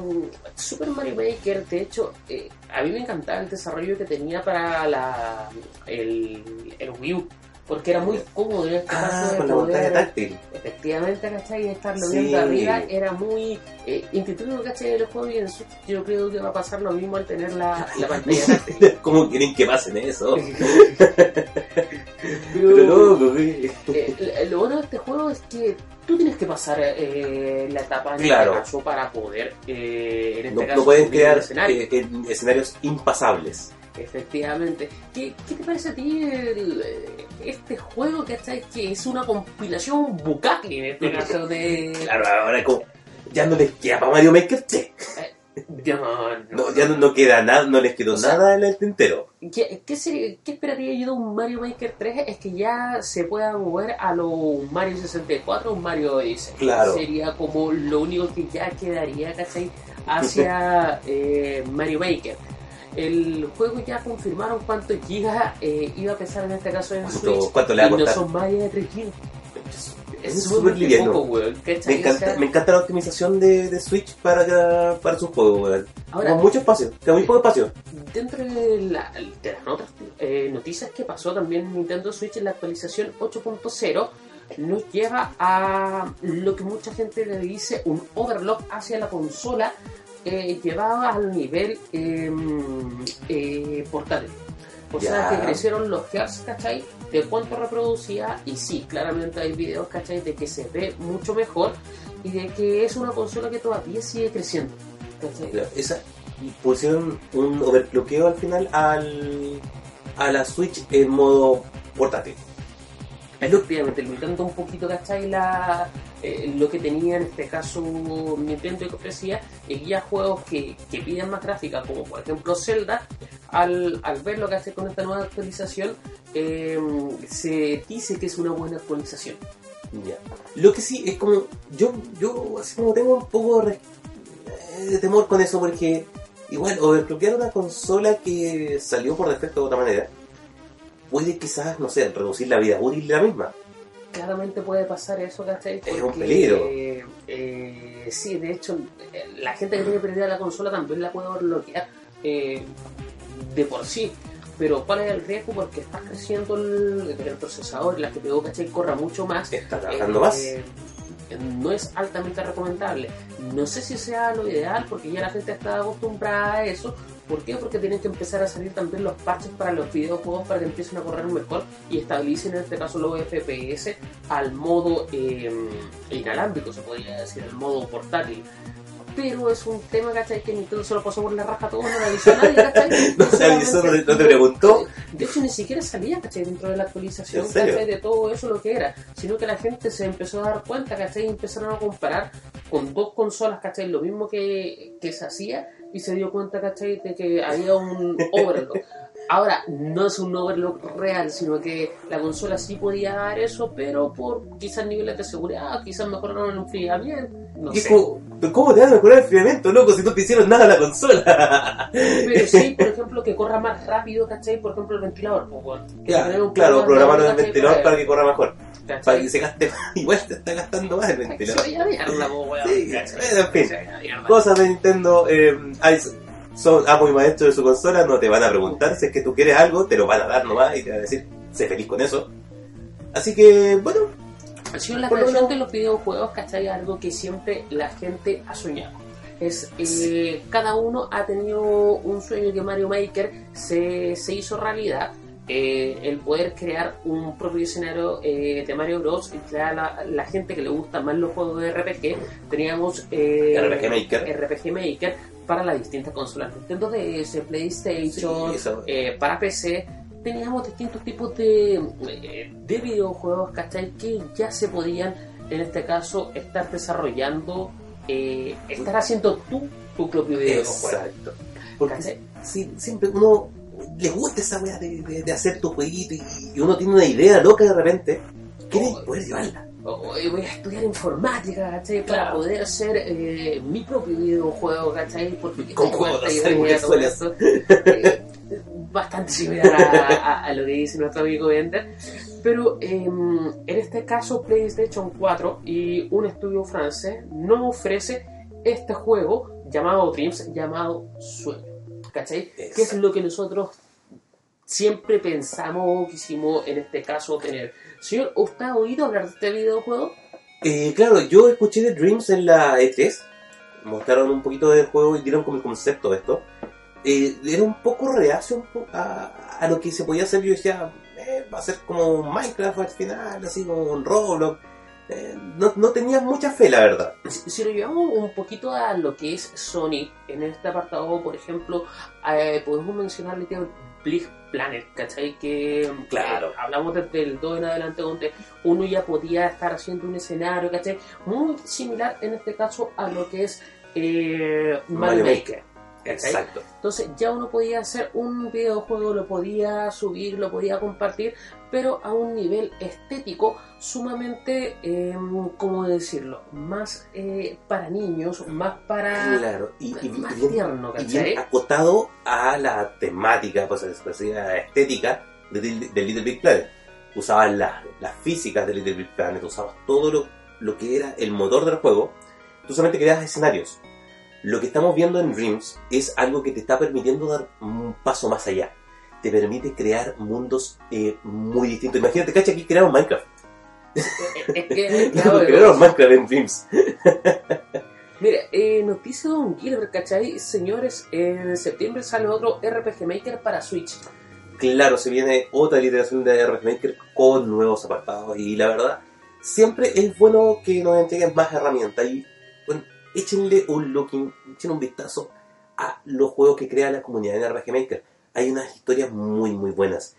Super Mario Maker, de hecho, eh, a mí me encantaba el desarrollo que tenía para la, el, el Wii U, porque era muy cómodo en este Ah, caso con la pantalla táctil. Efectivamente, ¿cachai? Estarlo Sí. viendo arriba era muy eh, intuitivo, ¿cachai? El juego y en Switch yo creo que va a pasar lo mismo al tener la, la pantalla táctil. ¿Cómo quieren que pasen eso? Pero, Pero loco, güey. eh, lo bueno de este juego es que tú tienes que pasar eh, la etapa en Claro. este caso para poder, eh, en este No, caso, no pueden crear eh, en escenarios impasables. Efectivamente. ¿Qué, qué te parece a ti el, eh, este juego, ¿cachai? Que es una compilación bucaque en este caso de... Claro, ahora como ya no les queda para Mario Maker, che. Ya, no, No, ya no, no queda nada, no les quedó O sea, nada en el tintero. ¿Qué, qué, sería- qué esperaría yo de un Mario Maker 3? Es que ya se pueda mover a los Mario 64 o Mario Odyssey. Claro. Sería como lo único que ya quedaría, ¿cachai? Hacia eh, Mario Maker. El juego ya confirmaron cuántos gigas eh, iba a pesar en este caso en ¿Cuánto, Switch. cuánto le va a y no son más de 3 gigas. Es súper liviano. poco, weón. ¿cachai? Me encanta, me encanta la optimización de, de Switch para, para sus juegos, weón. Ahora- Con mucho espacio, con muy poco espacio. Dentro de, la- de las notas, eh, noticias que pasó también Nintendo Switch en la actualización 8.0 nos lleva a lo que mucha gente le dice un overlock hacia la consola eh, al nivel eh, eh, portátil. O sea Ya. que crecieron los hertz, ¿cachai? De cuánto reproducía y sí, claramente hay videos, ¿cachai? De que se ve mucho mejor y de que es una consola que todavía sigue creciendo. ¿cachai? Esa, pusieron un overcloqueo al final al, a la Switch en modo portátil. Efectivamente, limitando un poquito, ¿cachai? La, eh, lo que tenía en este caso Nintendo que ofrecía, y ya juegos que, que piden más gráfica, como por ejemplo Zelda, al, al ver lo que hace con esta nueva actualización, eh, se dice que es una buena actualización. Lo que sí es como. Yo, yo así como tengo un poco de, res- de temor con eso porque igual overclockear una consola que salió por defecto de otra manera puede quizás, no sé, reducir la vida útil la misma. Claramente puede pasar eso, ¿cachai? Es un Porque, peligro. eh, sí, de hecho, la gente que tiene perdida la consola también la puede bloquear eh, de por sí. Pero ¿cuál es el riesgo? Porque estás creciendo el, el procesador, la GPU, ¿cachai? Corra mucho más. Está trabajando Eh, más. No es altamente recomendable. No sé si sea lo ideal porque ya la gente está acostumbrada a eso. ¿Por qué? Porque tienen que empezar a salir también los parches para los videojuegos para que empiecen a correr mejor y estabilicen en este caso los FPS al modo eh, inalámbrico, se podría decir, al modo portátil. Pero es un tema, ¿cachai? Que Nintendo se lo pasó por la raja a todos, no le avisó a nadie, ¿cachai? No te avisó, no te- preguntó. De hecho, ni siquiera salía, ¿cachai? Dentro de la actualización. ¿cachai? De todo eso lo que era, sino que la gente se empezó a dar cuenta, ¿cachai? Y empezaron a comparar con dos consolas, ¿cachai? Lo mismo que, que se hacía y se dio cuenta, ¿cachai? De que había un overlock. Ahora, no es un overlock real, sino que la consola sí podía dar eso, pero por quizás niveles de seguridad, quizás mejoraron el enfriamiento, no Y es sé. como, ¿pero ¿cómo te van a mejorar el enfriamiento, loco, si no te hicieron nada a la consola? Pero sí, por ejemplo, que corra más rápido, ¿cachai? Por ejemplo, el ventilador. Pues, bueno, que tener claro, un claro, programaron el ventilador para que corra mejor. ¿Cachai? Para que se gaste más. Igual te está gastando más el se ventilador. vaya mierda, po, weón, Sí, en fin. Cosas de Nintendo, eh, hay- son amos y maestros de su consola, no te van a preguntar si es que tú quieres algo, te lo van a dar nomás y te van a decir, sé feliz con eso. Así que, bueno, Ha sido la creación de los videojuegos, ¿cachai? Algo que siempre la gente ha soñado. Es, eh, cada uno ha tenido un sueño que Mario Maker se, se hizo realidad. Eh, el poder crear un propio escenario eh, de Mario Bros. y crear la, la gente que le gusta más los juegos de RPG. Teníamos eh, RPG Maker. RPG Maker para las distintas consolas Nintendo DS, PlayStation, Sí, eh, para PC teníamos distintos tipos de, eh, de videojuegos, ¿cachai? Que ya se podían, en este caso, estar desarrollando, eh, estar haciendo tú tu propio videojuego. exacto. Porque sí, siempre uno le gusta esa weá de, de- de hacer tu jueguito y, y uno tiene una idea loca de repente, quiere poder llevarla. Voy a estudiar informática, ¿cachai? Para Claro. poder hacer eh, mi propio videojuego, ¿cachai? Porque Con juegos de eh, bastante similar a, a- a lo que dice nuestro amigo Ender. Pero em, en este caso, PlayStation 4 y un estudio francés nos ofrece este juego llamado Dreams, llamado Sueño. ¿Cachai? Que es Exacto. lo que nosotros siempre pensamos o quisimos en este caso tener. Señor, ¿usted ha oído hablar de este videojuego? Eh, claro, yo escuché de Dreams en la E3, mostraron un poquito del juego y dieron como el concepto de esto. Eh, era un poco reacio a, a lo que se podía hacer. Yo decía, eh, va a ser como Minecraft al final, así como un Roblox. Eh, no, no tenía mucha fe, la verdad. Si, si lo llevamos un poquito a lo que es Sonic, en este apartado, por ejemplo, eh, podemos mencionar Big Planet, ¿cachai? Que Claro. eh, hablamos desde el 2 en adelante, donde uno ya podía estar haciendo un escenario, ¿cachai? Muy similar en este caso a lo que es eh, Mario Mario Maker. ¿Cachai? Exacto. Entonces ya uno podía hacer un videojuego, lo podía subir, lo podía compartir, pero a un nivel estético sumamente, eh, ¿cómo decirlo? Más eh, para niños, más para... Claro, y, más bien, tierno, y ¿cachai? bien acotado a la temática, pues a la estética de, Little Big Planet. Usabas la- las físicas de Little Big Planet, usabas todo lo, lo que era el motor del juego. Tú solamente creabas escenarios. Lo que estamos viendo en Dreams es algo que te está permitiendo dar un paso más allá. Te permite crear mundos eh, muy distintos. Imagínate, cacha, aquí crearon Minecraft. Es que, claro, crearon Minecraft en Dreams. Mira, eh, noticia de Don Gilbert, ¿cachai? Señores, en septiembre sale otro RPG Maker para Switch. Claro, se viene otra literación de RPG Maker con nuevos apartados y la verdad, siempre es bueno que nos entreguen más herramientas y échenle un looking, echen un vistazo a los juegos que crea la comunidad en RPG Maker. Hay unas historias muy muy buenas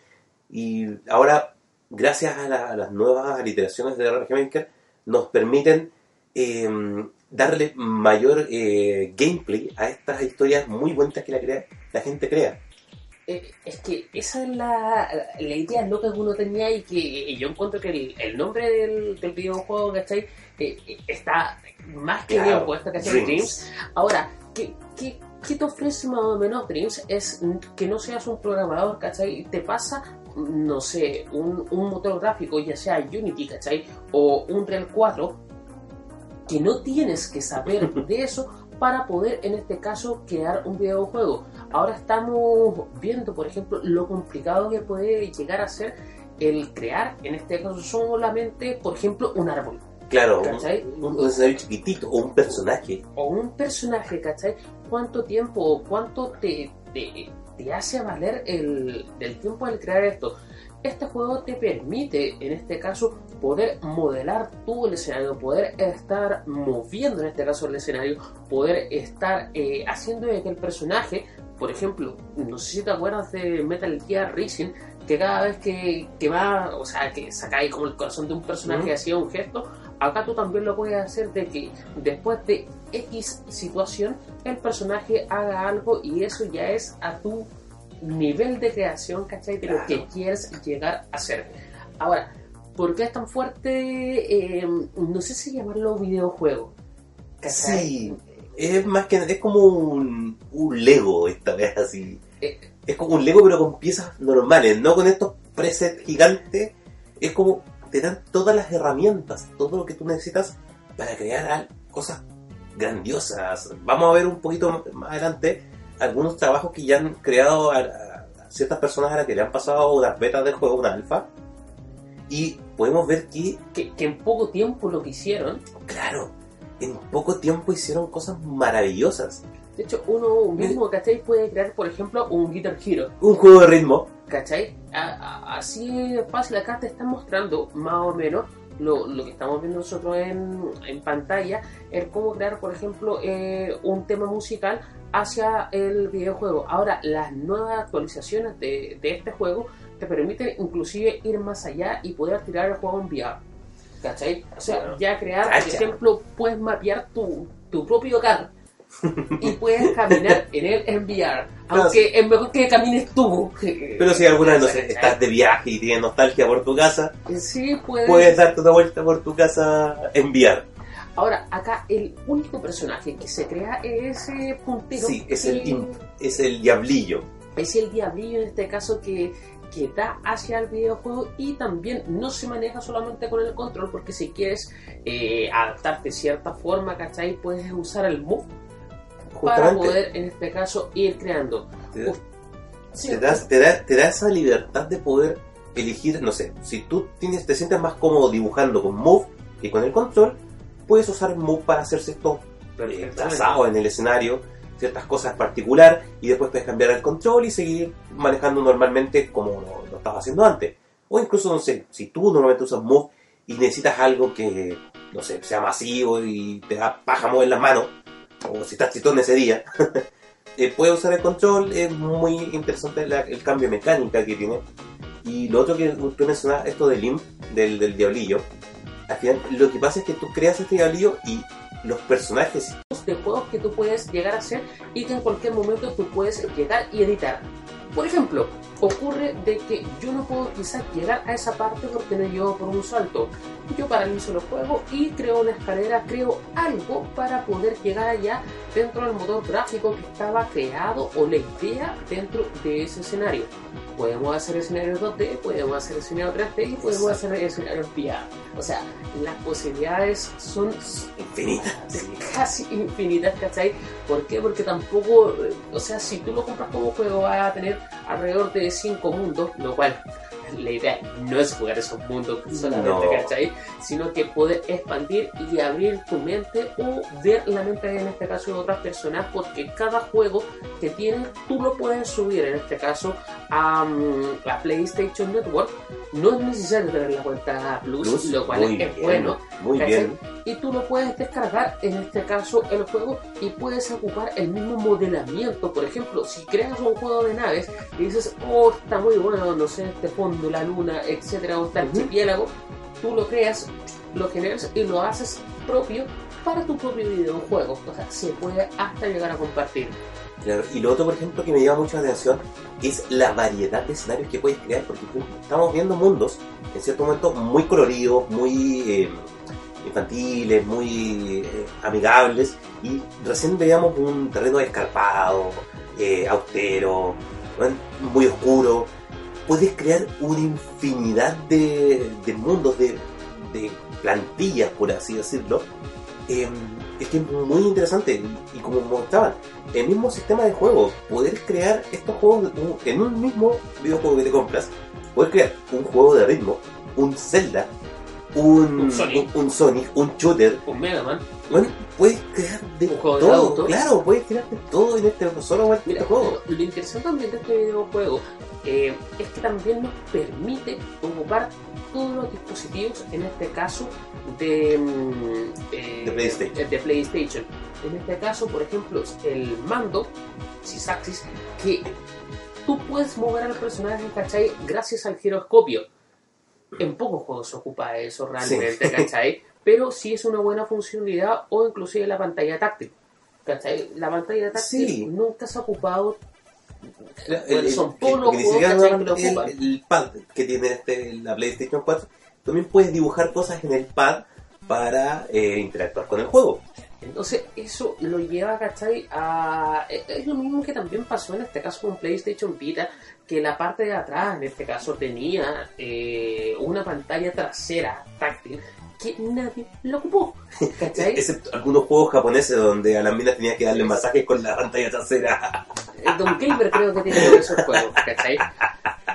y ahora, gracias a, la- a las nuevas literaciones de RPG Maker, nos permiten eh, darle mayor eh, gameplay a estas historias muy buenas que la, gente crea. Es que esa es la, idea loca que uno tenía y que yo encuentro que el, nombre del, del videojuego, ¿cachai? Eh, eh, está más que Claro, bien puesto, ¿cachai? Dreams. Dreams. Ahora, ¿qué, qué, qué te ofrece más o menos Dreams? Es que no seas un programador, ¿cachai? Te pasa, no sé, un, un motor gráfico, ya sea Unity, ¿cachai? O un Real 4, que no tienes que saber de eso para poder, en este caso, crear un videojuego. Ahora estamos viendo, por ejemplo, lo complicado que puede llegar a ser el crear, en este caso, solamente, por ejemplo, un árbol Claro, un, ¿Cachai? un- un escenario chiquitito o un personaje. o un personaje, ¿cachai? ¿Cuánto tiempo o cuánto te, te, te hace valer el, del tiempo al crear esto? Este juego te permite, en este caso, poder modelar tú el escenario, poder estar moviendo en este caso el escenario, poder estar eh, haciendo que el personaje, por ejemplo, no sé si te acuerdas de Metal Gear Rising, que cada vez que, que va, o sea, que sacáis como el corazón de un personaje y hacía un gesto, acá tú también lo puedes hacer de que después de X situación, el personaje haga algo y eso ya es a tu nivel de creación, ¿cachai? De lo que quieres llegar a ser. Ahora, ¿por qué es tan fuerte? Eh, no sé si llamarlo videojuego. ¿cachai? Sí, es más que es como un, un Lego esta vez así. Eh, Es como un Lego pero con piezas normales, no con estos presets gigantes. Es como te dan todas las herramientas, todo lo que tú necesitas para crear cosas grandiosas. Vamos a ver un poquito más adelante algunos trabajos que ya han creado a, a ciertas personas a las que le han pasado unas betas del juego, una alfa. Y podemos ver que, que, que en poco tiempo lo que hicieron, claro, en poco tiempo hicieron cosas maravillosas. de hecho, uno mismo, ¿cachai? Puede crear, por ejemplo, un Guitar Hero. Un juego de ritmo, ¿Cachai? A- a- así es fácil, acá te están mostrando más o menos lo, lo que estamos viendo nosotros en, en pantalla, el cómo crear, por ejemplo, eh, un tema musical hacia el videojuego. Ahora, las nuevas actualizaciones de, de este juego te permiten inclusive ir más allá y poder tirar el juego en VR. ¿Cachai? O sea, Bueno. ya crear, por ejemplo, puedes mapear tu, tu propio carro y puedes caminar en él en VR. Aunque es mejor que camines tú. pero si alguna vez no sé, ¿Cachai? estás de viaje y tienes nostalgia por tu casa, Sí, puedes. puedes darte una vuelta por tu casa en VR. Ahora, acá el único personaje que se crea es ese puntero. Sí, es el que- imp, es el diablillo. Es el diablillo en este caso que, que da hacia el videojuego y también no se maneja solamente con el control porque si quieres eh, adaptarte de cierta forma, ¿cachai? Puedes usar el move para poder en este caso ir creando. te, Uf, Sí, te das- te da, te da esa libertad de poder elegir, no sé, si tú tienes, te sientes más cómodo dibujando con Move que con el control, puedes usar Move para hacer ciertos eh, trazados en el escenario, ciertas cosas en particular, y después puedes cambiar el control y seguir manejando normalmente como lo, lo estabas haciendo antes. O incluso, no sé, si tú normalmente usas Move y necesitas algo que, no sé, sea masivo y te da paja mover las manos, o si estás chitón ese día, eh, puedes usar el control, es muy interesante la- el cambio de mecánica que tiene. Y lo otro que tú mencionabas, esto del imp, del, del diablillo, al final lo que pasa es que tú creas este diablillo y los personajes de juegos que tú puedes llegar a hacer y que en cualquier momento tú puedes llegar y editar. Por ejemplo, ocurre de que yo no puedo quizás llegar a esa parte porque no llego por un salto. Yo paralizo el juego y creo una escalera, creo algo para poder llegar allá dentro del motor gráfico que estaba creado o la idea dentro de ese escenario. Podemos hacer escenarios 2D, podemos hacer escenarios 3D y podemos hacer escenarios VR. O sea, las posibilidades son infinitas. casi infinitas, ¿cachai? ¿Por qué? Porque tampoco, eh, o sea, si tú lo compras como juego vas a tener alrededor de 5 mundos, lo cual la idea no es jugar esos mundos solamente, No. ¿cachai? Sino que poder expandir y abrir tu mente o ver la mente en este caso de otras personas, porque cada juego que tienes tú lo puedes subir en este caso a, mm, a PlayStation Network. No es necesario tener la cuenta Plus, Plus, lo cual es bien, bueno Muy ¿cachai? bien. y tú lo puedes descargar en este caso el juego y puedes ocupar el mismo modelamiento por ejemplo si creas un juego de naves y dices oh está muy bueno no sé este fondo la luna etcétera o este Ujú. archipiélago tú lo creas lo generas y lo haces propio para tu propio videojuego o sea se puede hasta llegar a compartir Claro, Y lo otro, por ejemplo, que me llama mucho la atención es la variedad de escenarios que puedes crear, porque estamos viendo mundos, en cierto momento, muy coloridos, muy eh, infantiles, muy eh, amigables, y recién veíamos un terreno escarpado, eh, austero, muy oscuro. Puedes crear una infinidad de, de mundos, de, de plantillas, por así decirlo. Eh, es que es muy interesante, y, como mostraban, el mismo sistema de juego, poder crear estos juegos en un mismo videojuego que te compras, poder crear un juego de ritmo, un Zelda, un, Un Sonic. un, un Sonic, un shooter, Un Mega Man. bueno, puedes crear de todo. auto. Claro, puedes crear de todo en este solo en este Mira, juego. lo interesante también de este videojuego eh, es que también nos permite ocupar todos los dispositivos, en este caso de, mm, eh, De PlayStation. eh, de PlayStation. En este caso, por ejemplo, el mando, Sysaxis, que tú puedes mover al personaje, ¿cachai? Gracias al giroscopio. En pocos juegos se ocupa eso realmente, Sí. ¿cachai? Pero sí es una buena funcionalidad o inclusive la pantalla táctil. ¿Cachai? La pantalla táctil Sí. nunca se ha ocupado Bueno, son todos los juegos, el, ocupan. el pad que tiene este, la PlayStation 4, también puedes dibujar cosas en el pad para eh, interactuar con el juego. Entonces, eso lo lleva, ¿cachai? A... Es es lo mismo que también pasó en este caso con PlayStation Vita, que la parte de atrás, en este caso, tenía eh, una pantalla trasera táctil que nadie lo ocupó, ¿cachai? Excepto algunos juegos japoneses donde a las minas tenías que darle masajes con la pantalla trasera. El Don Gilbert creo que tiene esos juegos, ¿cachai?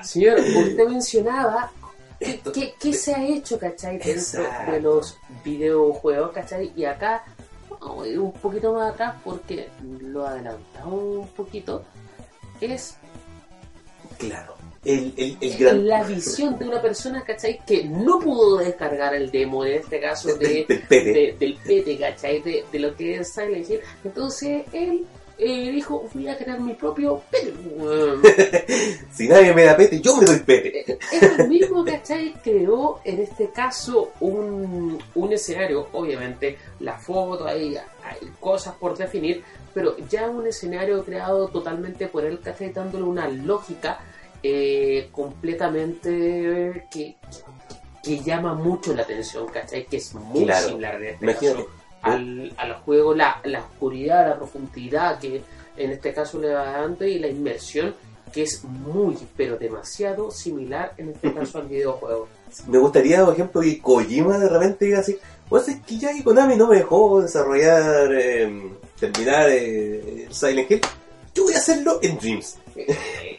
Señor, usted mencionaba ¿Qué, Esto- qué, qué se ha hecho, cachai, dentro de los videojuegos, cachai? Y acá, un poquito más atrás porque lo adelantamos un poquito. Es Claro. El, el, el gran... la visión de una persona, cachai, que no pudo descargar el demo, en este caso, del, de, del pene. de- del PT, ¿cachai? De, de lo que es Silent Hill. Entonces él eh, dijo, voy a crear mi propio weón. Si nadie me da pete, yo me doy pete. Él mismo, ¿cachai? Creó en este caso un, un escenario, obviamente, la foto, hay, hay cosas por definir, pero ya un escenario creado totalmente por él, ¿cachai? Dándole una lógica eh, completamente que, que llama mucho la atención, ¿cachai? Que es muy Claro. similar en este Imagínate. caso al, al juego, la, la oscuridad, la profundidad que en este caso le va dando y la inmersión que es muy, pero demasiado similar en este caso al videojuego. Me gustaría, por ejemplo, que Kojima de repente diga así, pues es que ya que Konami no me dejó desarrollar, eh, terminar eh, Silent Hill, yo voy a hacerlo en Dreams.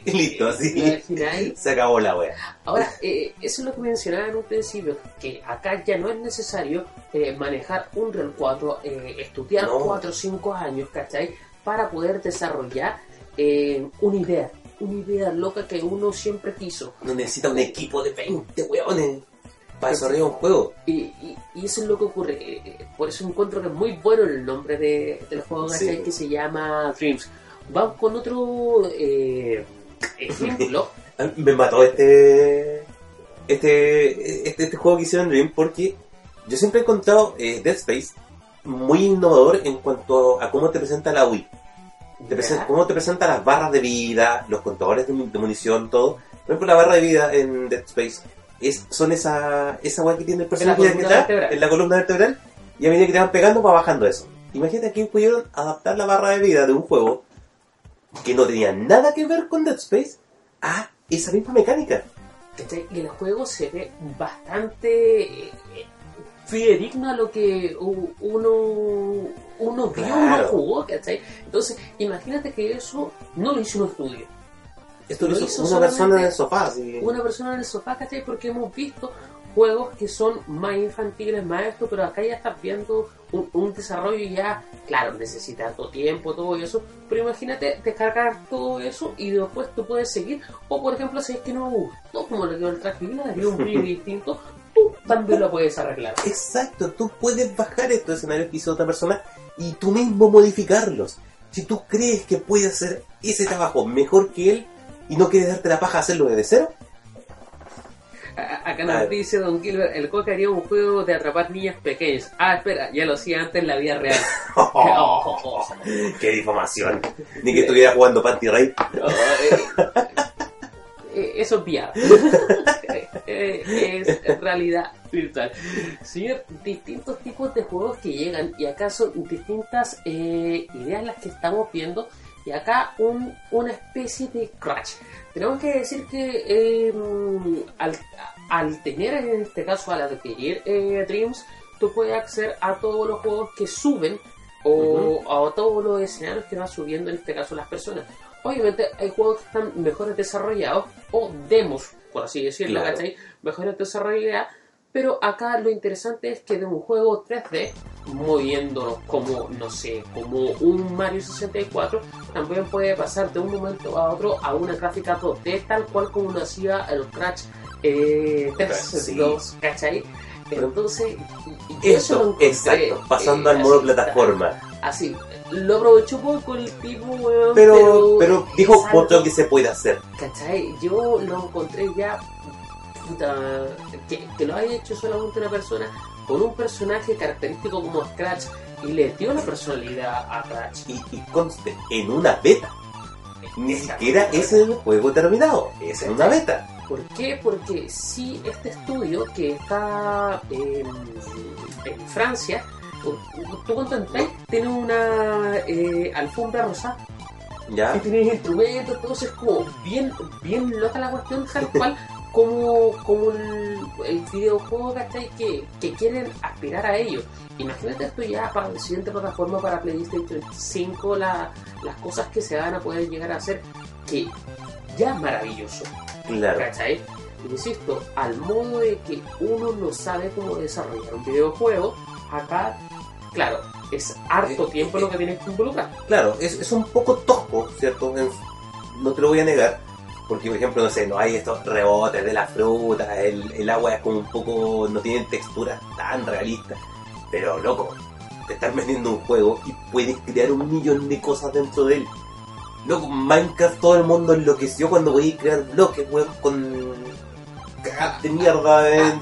Y listo, así. Y al final, Se acabó la wea. ahora, eh, eso es lo que mencionaba en un principio, que acá ya no es necesario eh, manejar un Real 4, eh, estudiar No. 4 o 5 años, ¿cachai? Para poder desarrollar eh, una idea, una idea loca que uno siempre quiso. No necesita un equipo de 20 weones para desarrollar un juego. Y, y- y eso es lo que ocurre. Por eso encuentro que es muy bueno el nombre de, del juego Sí. que se llama Dreams. Vamos con otro eh, ejemplo. Me mató este, este, este, este juego que hicieron en Dream porque yo siempre he encontrado eh, Dead Space muy innovador en cuanto a cómo te presenta la Wii. Te presenta- Ya. cómo te presenta las barras de vida, los contadores de, mu- de munición, todo. Por ejemplo, la barra de vida en Dead Space es, son esa, esa weá que tiene el personaje columna que está vertebral. en la columna vertebral y a medida que te van pegando va bajando eso. Imagínate que pudieron adaptar la barra de vida de un juego que no tenía nada que ver con Dead Space a esa misma mecánica. Y el juego se ve bastante eh, fidedigno a lo que uno, uno vio, Claro. uno jugó, ¿cachai? Entonces, imagínate que eso no lo hizo un estudio. Esto lo Lo hizo hizo una persona en el sofá. así. una persona en el sofá, ¿cachai? Porque hemos visto juegos que son más infantiles, más esto, pero acá ya estás viendo un, un desarrollo ya, claro, necesita harto tiempo, todo eso, pero imagínate descargar todo eso y después tú puedes seguir, o por ejemplo, si es que no me gustó como le quedó el traje, daría un brillo distinto, tú también lo puedes arreglar. Exacto, tú puedes bajar estos escenarios que hizo otra persona y tú mismo modificarlos. Si tú crees que puedes hacer ese trabajo mejor que él y no quieres darte la paja a hacerlo desde cero, Acá nos dice Don Gilbert, el Coca haría un juego de atrapar niñas pequeñas. Ah, espera, ya lo hacía antes en la vida real. ¡Qué difamación! Ni que estuviera jugando Panty Raid. No, eh, eh, eso es. Eh, es realidad virtual. Señor, distintos tipos de juegos que llegan y acá son distintas eh, ideas las que estamos viendo y acá un, una especie de crash. Tenemos que decir que eh, al, al tener en este caso al adquirir eh, Dreams, tú puedes acceder a todos los juegos que suben o a todos los escenarios que van subiendo en este caso las personas. Obviamente hay juegos que están mejores desarrollados o demos, por así decirlo, Claro. ¿cachai? Mejores desarrollados, Pero acá lo interesante es que de un juego 3D, moviéndonos como, no sé, como un Mario 64, también puede pasar de un momento a otro a una gráfica 2D, tal cual como lo hacía el Crash eh, 3, Sí. 2, ¿cachai? Entonces, Eso, lo encontré, exacto, pasando eh, al modo así, plataforma. Así, lo aprovechó poco el tipo, weón, Pero, pero dijo algo- otro que se puede hacer. ¿Cachai? Yo lo encontré ya. Puta. Que, que lo haya hecho solamente una persona con un personaje característico como Scratch y le dio la personalidad a Scratch. Y, y conste, en una beta. Ni siquiera es el juego terminado, es en una beta. ¿Por qué? Porque si este estudio que está en, en Francia, tú cuando entras, tiene una eh, alfombra rosada y ¿Ya? tienes instrumentos, entonces como bien, bien loca la cuestión, tal cual como, como el, el videojuego. Que, que quieren aspirar a ello. Imagínate esto ya para la siguiente plataforma, para PlayStation 5, la- las cosas que se van a poder llegar a hacer, que ya es maravilloso, Claro. ¿cachai? Insisto, al modo de que uno no sabe cómo desarrollar un videojuego, acá, claro, es harto Eh, tiempo eh, lo que tienes que involucrar. Claro, es, es un poco tosco, ¿cierto? No te lo voy a negar. Porque, por ejemplo, no sé, no hay estos rebotes de la fruta, el, el agua es como un poco, no tiene textura tan realista. Pero, loco, te están vendiendo un juego y puedes crear un millón de cosas dentro de él. Loco, Minecraft todo el mundo enloqueció cuando podías crear bloques, weón, con cagadas de mierda en,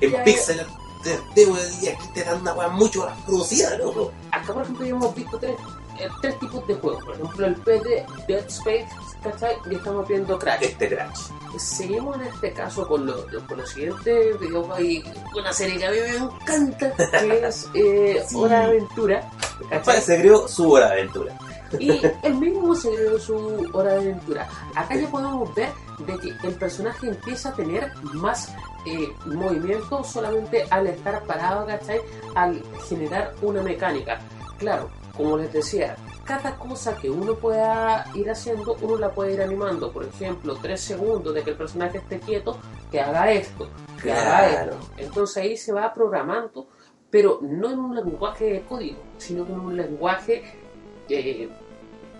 en, en pixel 3D, weón, y aquí te dan una weá mucho más producida, loco. acá por ejemplo ya hemos visto tres, eh, tres tipos de juegos. Por ejemplo, el PD Dead Space, ¿cachai? Y estamos viendo Crash. Este crash. Seguimos en este caso con lo, con lo siguiente una serie que a mí me encanta, que es eh, Sí. Hora de Aventura. ¿cachai? Se creó su hora de aventura. Y el mismo se creó su hora de aventura. Acá ya podemos ver de que el personaje empieza a tener más eh, movimiento solamente al estar parado, ¿cachai? Al generar una mecánica. Claro, como les decía, cada cosa que uno pueda ir haciendo, uno la puede ir animando. Por ejemplo, tres segundos de que el personaje esté quieto, que haga esto, que haga esto. Entonces ahí se va programando, pero no en un lenguaje de código, sino en un lenguaje eh,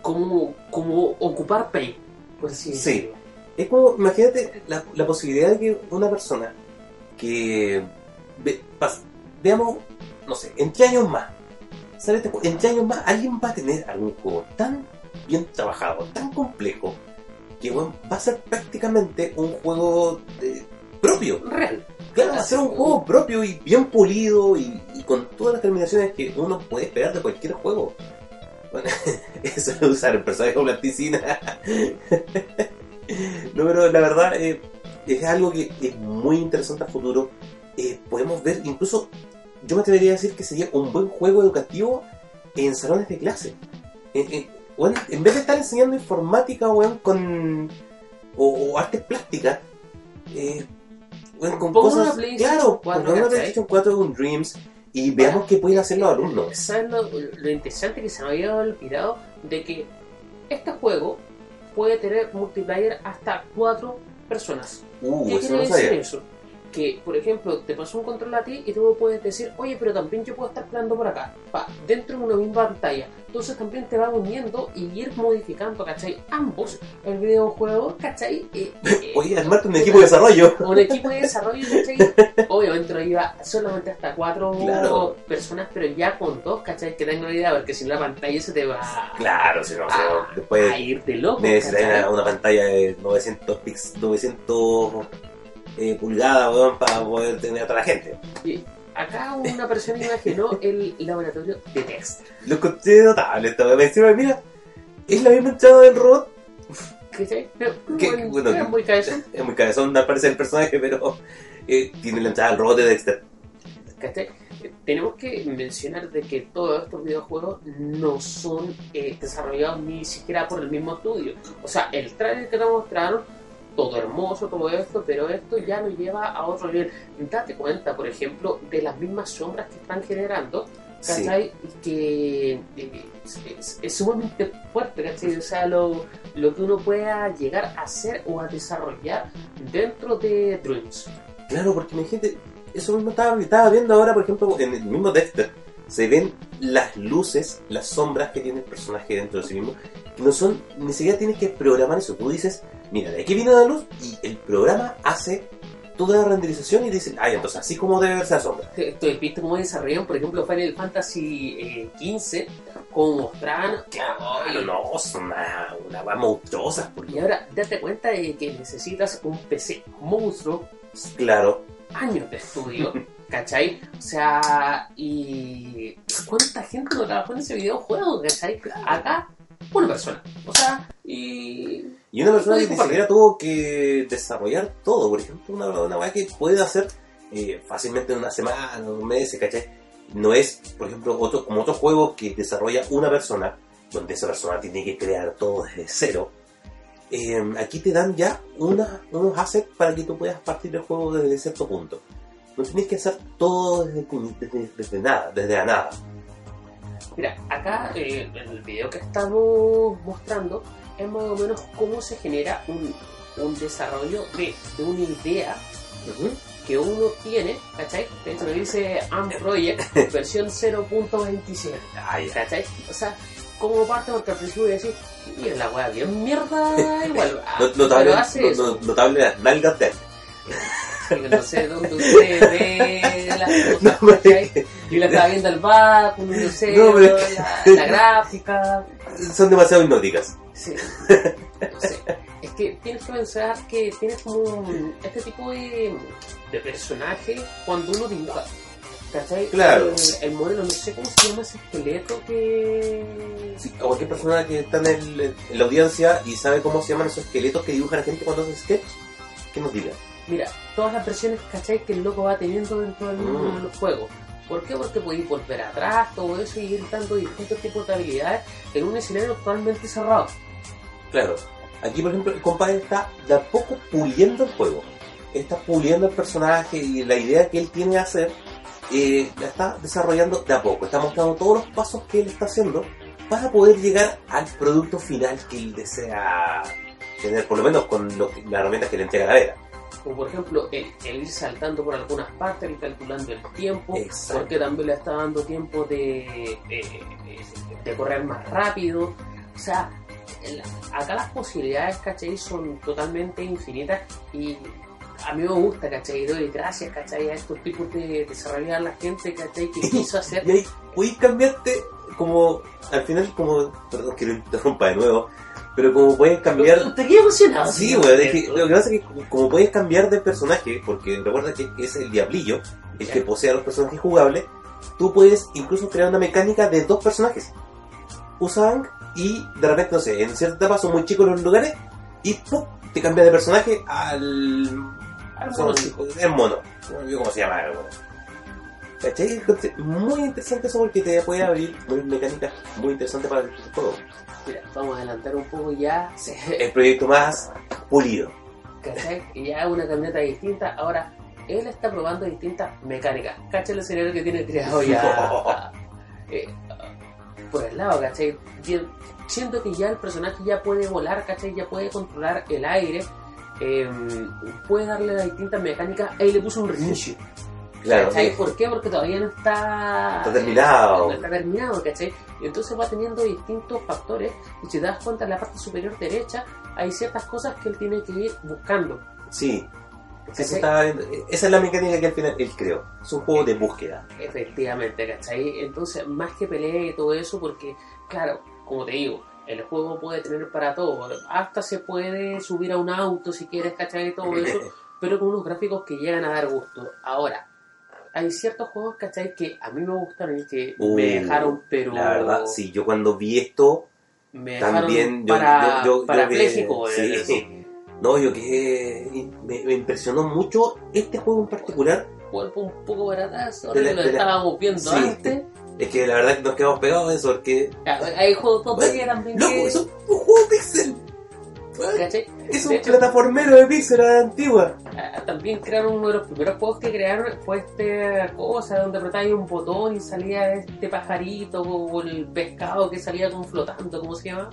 como, como ocupar Paint, por así Sí. decirlo. Es como, imagínate la, la posibilidad de que una persona que ve- pas- veamos, no sé, en qué años más, sale este juego, en qué años más alguien va a tener algún juego tan bien trabajado, tan complejo, que bueno, va a ser prácticamente un juego de- propio. Real. Claro, va a ser un juego propio y bien pulido y, y con todas las terminaciones que uno puede esperar de cualquier juego. Bueno, eso de usar el personaje como plasticina. no, pero la verdad eh, es algo que es muy interesante a futuro. Eh, podemos ver, incluso, yo me atrevería a decir que sería un buen juego educativo en salones de clase. Eh, eh, weón, en vez de estar enseñando informática, weón, con. o, o artes plásticas, eh, weón, con cosas. una claro, 4, pongamos una. PlayStation 4 con Dreams y veamos qué pueden hacer los alumnos. ¿Sabes lo, lo interesante que se me había olvidado? De que este juego puede tener multiplayer hasta cuatro personas. Uh, ¿Qué eso quiere no decir sabía. eso? Que, por ejemplo, te pasó un control a ti y tú puedes decir, oye, pero también yo puedo estar plegando por acá, pa, dentro de una misma pantalla. Entonces también te va uniendo y ir modificando, ¿cachai? Ambos, el videojuego, ¿cachai? Eh, eh, Oye, armarte un equipo de desarrollo. un equipo de desarrollo, ¿cachai? Obviamente no iba solamente hasta cuatro Claro. personas, pero ya con dos, ¿cachai? Que tengo idea, porque si no la pantalla se te va Claro, si no, o sea, a, después a ir de loco. necesitas una, una pantalla de 900, pix, 900 eh, pulgadas, weón, para poder tener a toda la gente. Y acá una persona imaginó el laboratorio de Dexter. Lo encontré notable esta weón. Encima, mira, es la misma entrada del robot. ¿Cachai? Pero, Qué- bueno, bueno, era muy cabezón, Es muy cabezón, al parecer el personaje, pero eh, tiene la entrada del robot de Dexter. ¿cachai? Tenemos que mencionar de que todos estos videojuegos no son eh, desarrollados ni siquiera por el mismo estudio. O sea, el trailer que nos mostraron, todo hermoso, todo esto, pero esto ya nos lleva a otro nivel. Date cuenta, por ejemplo, de las mismas sombras que están generando, Sí. ¿cachai? Y que eh, es, es- es sumamente fuerte, ¿cachai? O sea, lo, lo que uno pueda llegar a hacer o a desarrollar dentro de Dreams. Claro, porque imagínate, eso mismo estaba, estaba viendo ahora, por ejemplo, en el mismo Dexter, se ven las luces, las sombras que tiene el personaje dentro de sí mismo, que no son, ni siquiera tienes que programar eso. Tú dices, mira, de aquí viene la luz y el programa hace toda la renderización y dice, ay, entonces así como debe verse la sombra. ¿Tú tú has visto cómo desarrollan, por ejemplo, Final Fantasy eh, 15, cómo mostraban... Claro, no, una, una monstruosa. Y ahora, date cuenta de que necesitas un PC monstruo, Claro, años de estudio, ¿cachai? O sea, y... ¿Cuánta gente no trabajó en ese videojuego, ¿cachai? Acá, una persona. O sea, y... Y una persona que ni siquiera tuvo que desarrollar todo, por ejemplo, una, una weá que puede hacer eh, fácilmente en una semana, un mes, ¿cachai? No es, por ejemplo, otro, como otros juegos que desarrolla una persona, donde esa persona tiene que crear todo desde cero. Eh, aquí te dan ya una, unos assets para que tú puedas partir el juego desde cierto punto. No tienes que hacer todo desde, desde, desde nada, desde la nada. Mira, acá eh, en el video que estamos mostrando es más o menos cómo se genera un, un desarrollo de, de una idea que uno tiene, ¿cachai? De hecho, me dice ARM Project versión 0.27, Ah. ¿cachai? O sea, como parte porque al principio voy a decir, mira la weá, bien mierda igual. Ah, No- Notable, pero hace no- no- notable las nalgas de No sé dónde usted ve las cosas, No, ¿cachai? Yo la estaba viendo al báculo, no sé, No, pero- la, la gráfica. Son demasiado hipnóticas. Sí. No sé. Es que tienes que pensar que tienes como un- este tipo de, de personaje cuando uno dibuja. ¿Cachai? Claro. El, el modelo, no sé cómo se llama ese esqueleto que. Sí, a cualquier persona que está en, el- en la audiencia y sabe cómo se llaman esos esqueletos que dibuja la gente cuando hace sketch, que nos diga. Mira, todas las versiones, ¿cachai? Que el loco va teniendo dentro del Mm. juego. ¿Por qué? Porque podéis volver atrás, todo eso, y ir dando distintos tipos de habilidades en un escenario totalmente cerrado. Claro, aquí por ejemplo el compadre está de a poco puliendo el juego. Está puliendo el personaje y la idea que él tiene de hacer, eh, la está desarrollando de a poco. Está mostrando todos los pasos que él está haciendo para poder llegar al producto final que él desea tener, por lo menos con lo que- las herramientas que le entrega la Vera. Como por ejemplo, el, el ir saltando por algunas partes, el calculando el tiempo, Exacto. porque también le está dando tiempo de, de, de correr más rápido. O sea, acá las posibilidades, ¿cachai? Son totalmente infinitas y a mí me gusta, ¿cachai? Doy gracias, ¿cachai? A estos tipos de desarrollar la gente, ¿cachai? Que quiso hacer. Y ahí cambiarte como, al final como, perdón que lo interrumpa de nuevo, pero como puedes cambiar... Te quedé emocionado. Sí, es que lo que pasa es que como puedes cambiar de personaje, porque recuerda que es el diablillo, el que posee a los personajes jugables, tú puedes incluso crear una mecánica de dos personajes. Usan y de repente, no sé, en cierta etapa son muy chicos los lugares y ¡pum! te cambia de personaje al... Mono el mono. No me olvido cómo se llama el mono. ¿Cachai? Muy interesante eso porque te puede abrir muy mecánicas muy interesantes para el juego. Mira, vamos a adelantar un poco ya. El proyecto más pulido. ¿Cachai? Ya es una camioneta distinta. Ahora, él está probando distintas mecánicas. ¿Cachai? El escenario que tiene creado ya eh, por el lado, ¿cachai? Siento que ya el personaje ya puede volar, ¿cachai? Ya puede controlar el aire. eh, puede darle las distintas mecánicas. Ahí le puso un reinicio. Claro, ¿Cachai? sí. ¿Por qué? Porque todavía no está... Está terminado. No está terminado, ¿cachai? Y entonces va teniendo distintos factores y si te das cuenta en la parte superior derecha hay ciertas cosas que él tiene que ir buscando. Sí. Sí, viendo. Esa es la mecánica que al final él creó. Es un juego de búsqueda. Efectivamente, ¿cachai? Entonces, más que pelea y todo eso, porque, claro, como te digo, el juego puede tener para todo. Hasta se puede subir a un auto si quieres, ¿cachai? Y todo eso, pero con unos gráficos que llegan a dar gusto. Ahora, hay ciertos juegos, ¿cachai? Que a mí me gustaron y que Uh, me dejaron, pero... La verdad, sí, yo cuando vi esto, Me también yo, para, yo, yo, yo parapléjico, que- sí, eso. No, yo que me, me impresionó mucho este juego en particular. Vuelvo un poco ahora De la- lo de la- estábamos viendo Sí. antes. Es que la verdad que nos quedamos pegados de eso, porque. Hay juegos todavía también Loco, que... es un juego pixel. ¿Cachai? Es De un hecho, plataformero de pixel a la antigua. Ah, También crearon uno de los primeros juegos que crearon fue esta cosa donde apretabas un botón y salía este pajarito o el pescado que salía como flotando, ¿cómo se llama?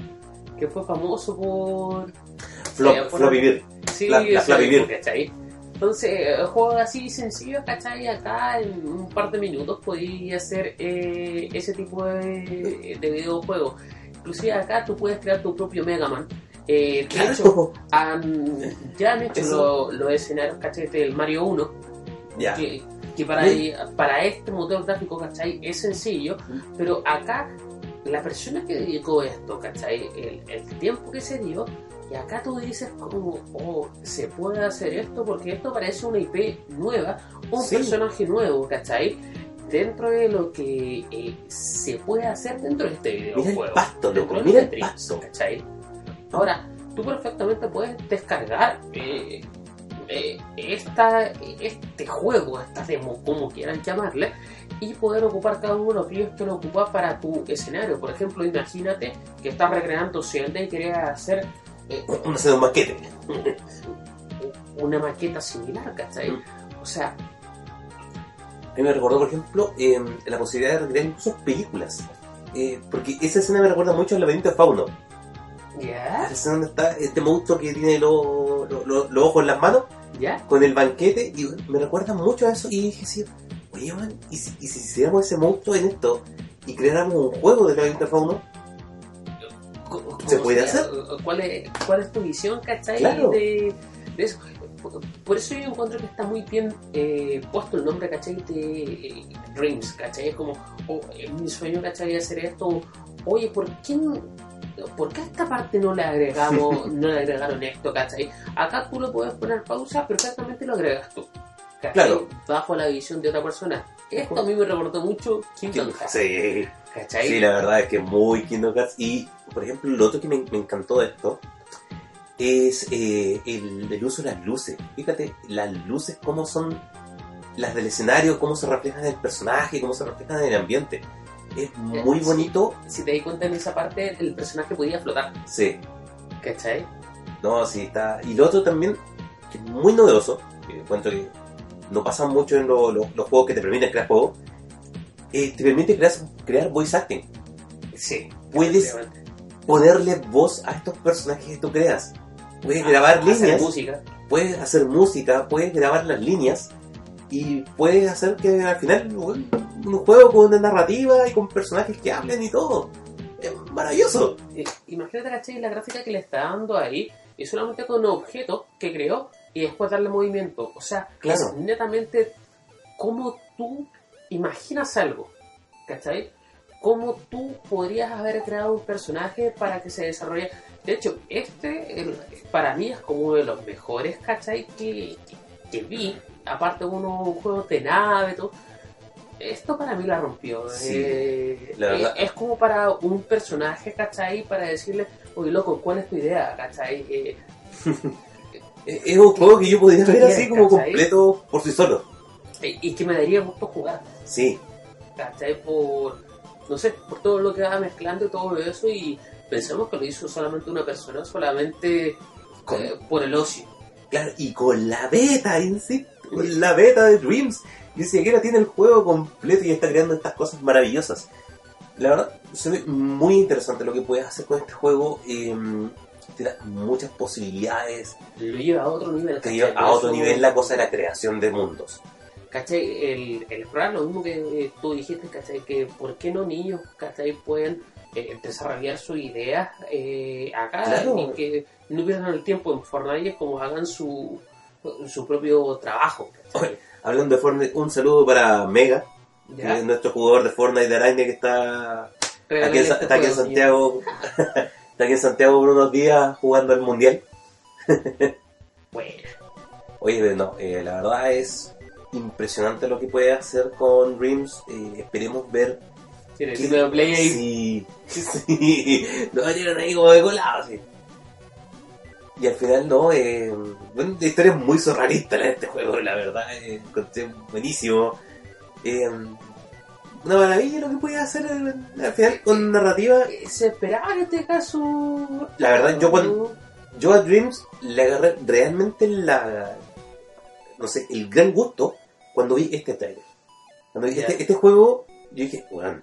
Que fue famoso por... Flop, Eh, por- Bird. Sí, La- la Flappy mismo, Bird. ¿cachai? Entonces, eh, juegos así sencillos, ¿cachai? Acá en un par de minutos podías hacer eh, ese tipo de, de videojuegos. Inclusive acá tú puedes crear tu propio Mega Man. Eh, de Claro. hecho, han- ya han hecho los escenarios, ¿cachai? Del Mario 1, Ya. que, que para, para este motor gráfico, ¿cachai? Es sencillo, pero acá la persona que dedicó esto, ¿cachai? El, el tiempo que se dio, y acá tú dices como, oh, se puede hacer esto porque esto parece una IP nueva, un Sí. personaje nuevo, ¿cachai? Dentro de lo que eh, se puede hacer dentro de este Mira videojuego. el pasto, loco. de Mira los el pasto. ¿cachai? Ahora, tú perfectamente puedes descargar eh, eh, esta, este juego, esta demo, como quieran llamarle, y poder ocupar cada uno de los vídeos que lo ocupas para tu escenario. Por ejemplo, imagínate que estás recreando Zelda y querías hacer eh, Una maquete. una maqueta similar, ¿cachai? Mm. O sea, A mí me recordó, por ejemplo, eh, la posibilidad de recrear incluso películas. Eh, porque esa escena me recuerda mucho al laberinto de Fauno. ¿Ya? La donde está este monstruo que tiene los los ojos en las manos ¿Ya? con el banquete y me recuerda mucho a eso y dije así, oye man, ¿y si, y si hiciéramos ese monstruo en esto y creáramos un juego de laberinto de Fauno? ¿Se puede hacer? ¿Cuál es, ¿Cuál es tu visión, cachai? Claro. De, de eso. Por- eso yo encuentro que está muy bien eh, puesto el nombre, ¿cachai? De eh, Dreams, ¿cachai? Es como, oh, mi sueño, ¿cachai? Hacer esto. Oye, ¿por qué, ¿por qué a esta parte no le agregamos, no le agregaron esto, ¿cachai? Acá tú lo puedes poner pausa, perfectamente lo agregas tú. ¿cachai? Claro. Bajo la visión de otra persona. Esto a mí me recordó mucho Kingdom Hearts, Sí, ¿cachai? sí, la verdad es que muy Kingdom Hearts. Y, por ejemplo, lo otro que me, me encantó de esto es eh, el, el uso de las luces. Fíjate, las luces, cómo son las del escenario, cómo se reflejan en el personaje, cómo se reflejan en el ambiente. Es muy bonito. si te das cuenta en esa parte, el personaje podía flotar, Sí, ¿cachai? no, sí, está. Y lo otro también, que es muy novedoso, que encuentro que no pasa mucho en lo- lo- los juegos que te permiten crear juegos, eh, te permite crear, crear voice acting. Sí. Puedes ponerle voz a estos personajes que tú creas. Puedes grabar Hacer líneas, música. puedes hacer música, puedes grabar las líneas y puedes hacer que al final bueno, un juego con una narrativa y con personajes que hablen y todo. Es maravilloso. Eh, Imagínate, ¿cachai? La gráfica que le está dando ahí es solamente con objetos que creó y después darle movimiento. O sea, Claro. es netamente cómo tú imaginas algo, ¿cachai? Cómo tú podrías haber creado un personaje para que se desarrolle. De hecho, este el- para mí es como uno de los mejores, ¿cachai? Que, que, que vi. Aparte, uno, un juego de nave, todo. Esto para mí la rompió. Sí, Eh, la verdad. eh, es como para un personaje, ¿cachai? Para decirle, oye, loco, ¿cuál es tu idea, ¿cachai? Eh, Es un juego que yo podría ¿Qué ver así como completo por sí solo. eh, y que me daría gusto jugar, Sí, ¿cachai? Por, no sé, por todo lo que va mezclando y todo eso. Y pensamos que lo hizo solamente una persona, solamente eh, por el ocio. claro, y con la beta, insisto, con la beta de Dreams. Ni siquiera tiene el juego completo y está creando estas cosas maravillosas. La verdad, se ve muy interesante lo que puedes hacer con este juego. eh, te da muchas posibilidades. Lo lleva a otro nivel. Te lleva a otro nivel la cosa de la creación de mundos. ¿Cachai? El, el explorar lo mismo que eh, tú dijiste, ¿cachai? Que por qué no niños, ¿cachai? Pueden eh, desarrollar sus ideas eh, acá Claro. y que no pierdan el tiempo en Fortnite como hagan su, su propio trabajo. Hablando de Fortnite, un saludo para Mega, que es nuestro jugador de Fortnite de Araña que está aquí este está aquí en Santiago. está aquí en Santiago por unos días jugando al Mundial. Bueno, Oye, no, eh, la verdad es impresionante lo que puede hacer con Dreams. Eh, esperemos ver tiene el play ahí. Sí, sí. No llegan ahí como de colado, sí. Y al final, no, eh, bueno, la historia es muy surrealista la de este juego, la verdad, eh, encontré buenísimo. Eh, una maravilla lo que puede hacer al final con narrativa. Eh, Se esperaba en este caso. La verdad, yo cuando- Yo a Dreams le agarré realmente la, no sé, el gran gusto cuando vi este trailer. Cuando vi este, este juego, yo dije, bueno,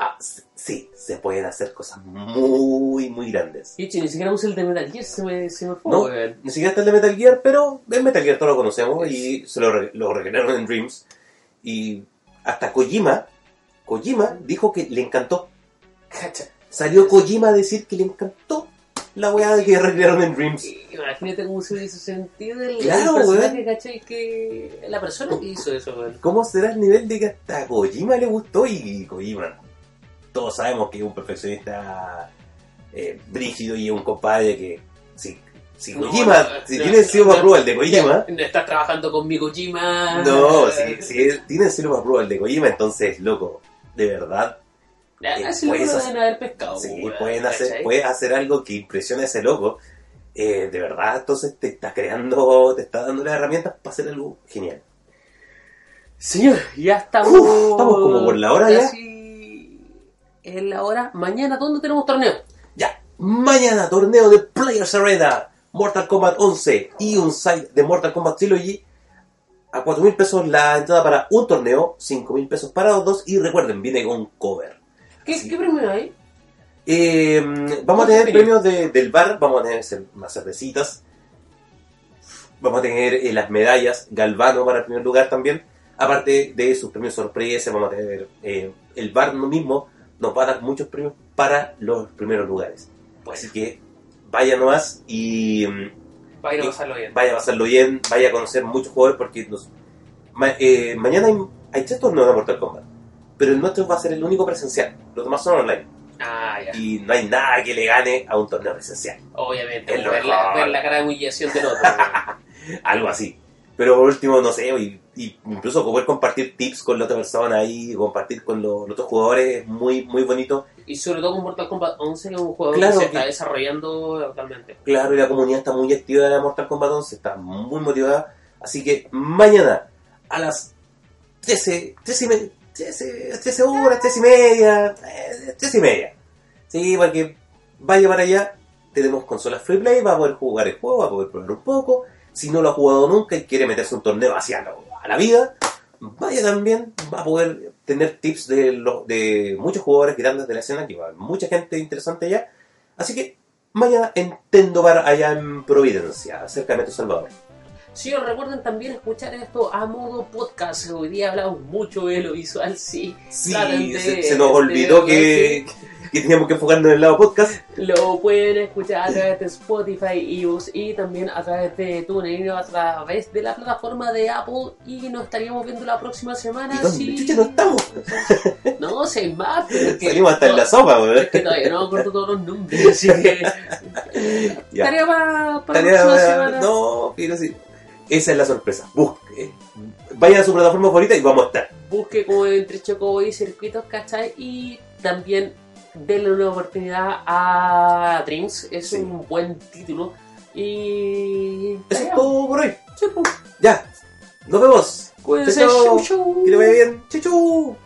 Ah, sí, se pueden hacer cosas muy, muy grandes. Y hecho, ni siquiera puse el de Metal Gear, se me, se me fue, No. Ni siquiera está el de Metal Gear, pero el Metal Gear todos lo conocemos y se lo, lo recrearon en Dreams. Y hasta Kojima, Kojima dijo que le encantó. Cacha. Salió Kojima a decir que le encantó la weá que recrearon en Dreams. Imagínate cómo se hubiese sentido el, Claro, el personaje. ¿cachai? Que la persona que hizo eso, weón. ¿Cómo será el nivel de que hasta Kojima le gustó? Y Kojima, todos sabemos que es un perfeccionista eh, brígido y un compadre que, si, si No, Kojima, no, si no, tiene el sello no, of approval de Kojima, No estás trabajando con mi Kojima. no, si, si tiene of approval de Kojima, entonces, loco, de verdad, Ya, Eh, puedes hacer- haber pescado. sí, pueden hacer, puedes hacer algo que impresione a ese loco. eh, de verdad, entonces te está creando, te está dando las herramientas para hacer algo genial. Señor, ya estamos. Uf, estamos como por la hora ya. casi En la hora. Mañana, ¿dónde tenemos torneo? Ya, mañana torneo de Players Arena, Mortal Kombat 11 y un site de Mortal Kombat Trilogy. A 4 mil pesos la entrada para un torneo, 5 mil pesos para los dos y recuerden, viene con cover. ¿Qué, Sí. ¿qué premio hay? Eh, vamos a ¿Cuántos tener premios? de- del bar, vamos a tener más cervecitas, vamos a tener eh, las medallas, Galvano para el primer lugar también, aparte de sus premios sorpresa, vamos a tener eh, el bar mismo, nos va a dar muchos premios para los primeros lugares. Pues así que vaya nomás y mm, ir a pasarlo bien. vaya a pasarlo bien, vaya a conocer muchos jugadores porque nos- ma- eh, mañana hay, hay tres torneos de Mortal Kombat, pero el nuestro va a ser el único presencial, los demás son online Ah, ya. y no hay nada que le gane a un torneo presencial. Obviamente, ver la, ver la cara de humillación del otro. Algo así. Pero por último, no sé, y, y incluso poder compartir tips con la otra persona ahí, compartir con los, los otros jugadores, es muy, muy bonito. y sobre todo con Mortal Kombat 11, que es un juego Claro que se que- está desarrollando actualmente. Claro, y la comunidad está muy activa de Mortal Kombat 11, está muy motivada. Así que mañana a las 13, 13 y media, 13, 13 horas, 13 y media, eh, 13 y media. Sí, porque vaya para allá, tenemos consolas free play, va a poder jugar el juego, va a poder probar un poco. Si no lo ha jugado nunca y quiere meterse un torneo hacia la vida, vaya también, va a poder tener tips de, los de muchos jugadores grandes de la escena, que va mucha gente interesante allá. Así que mañana en Tendo Bar allá en Providencia, cerca de Metro Salvador. Sí, os recuerden también escuchar esto a modo podcast. Hoy día hablamos mucho de lo visual, sí. Sí, de- se, se nos olvidó que, que teníamos que enfocarnos en el lado podcast. Lo pueden escuchar a través de Spotify, iVoox y también a través de TuneIn, a través de la plataforma de Apple. Y nos estaríamos viendo la próxima semana. ¿Y dónde sí. chucha no estamos? No, sé más, pero es que, Salimos hasta en la sopa, weón. Es que todavía no me acuerdo todos los nombres, así que. Ya. Tarea para, para Tarea, la próxima semana. No, pero sí. Esa es la sorpresa. Busque. Vaya a su plataforma favorita y vamos a estar. busque como entre Chocobo y circuitos, ¿cachai? Y también denle una oportunidad a Dreams, es Sí. un buen título. Y. Eso es todo por hoy. Sí, pues, Ya. Nos vemos. Cuídense, chau, chau. Que le vaya bien. Chau, chau.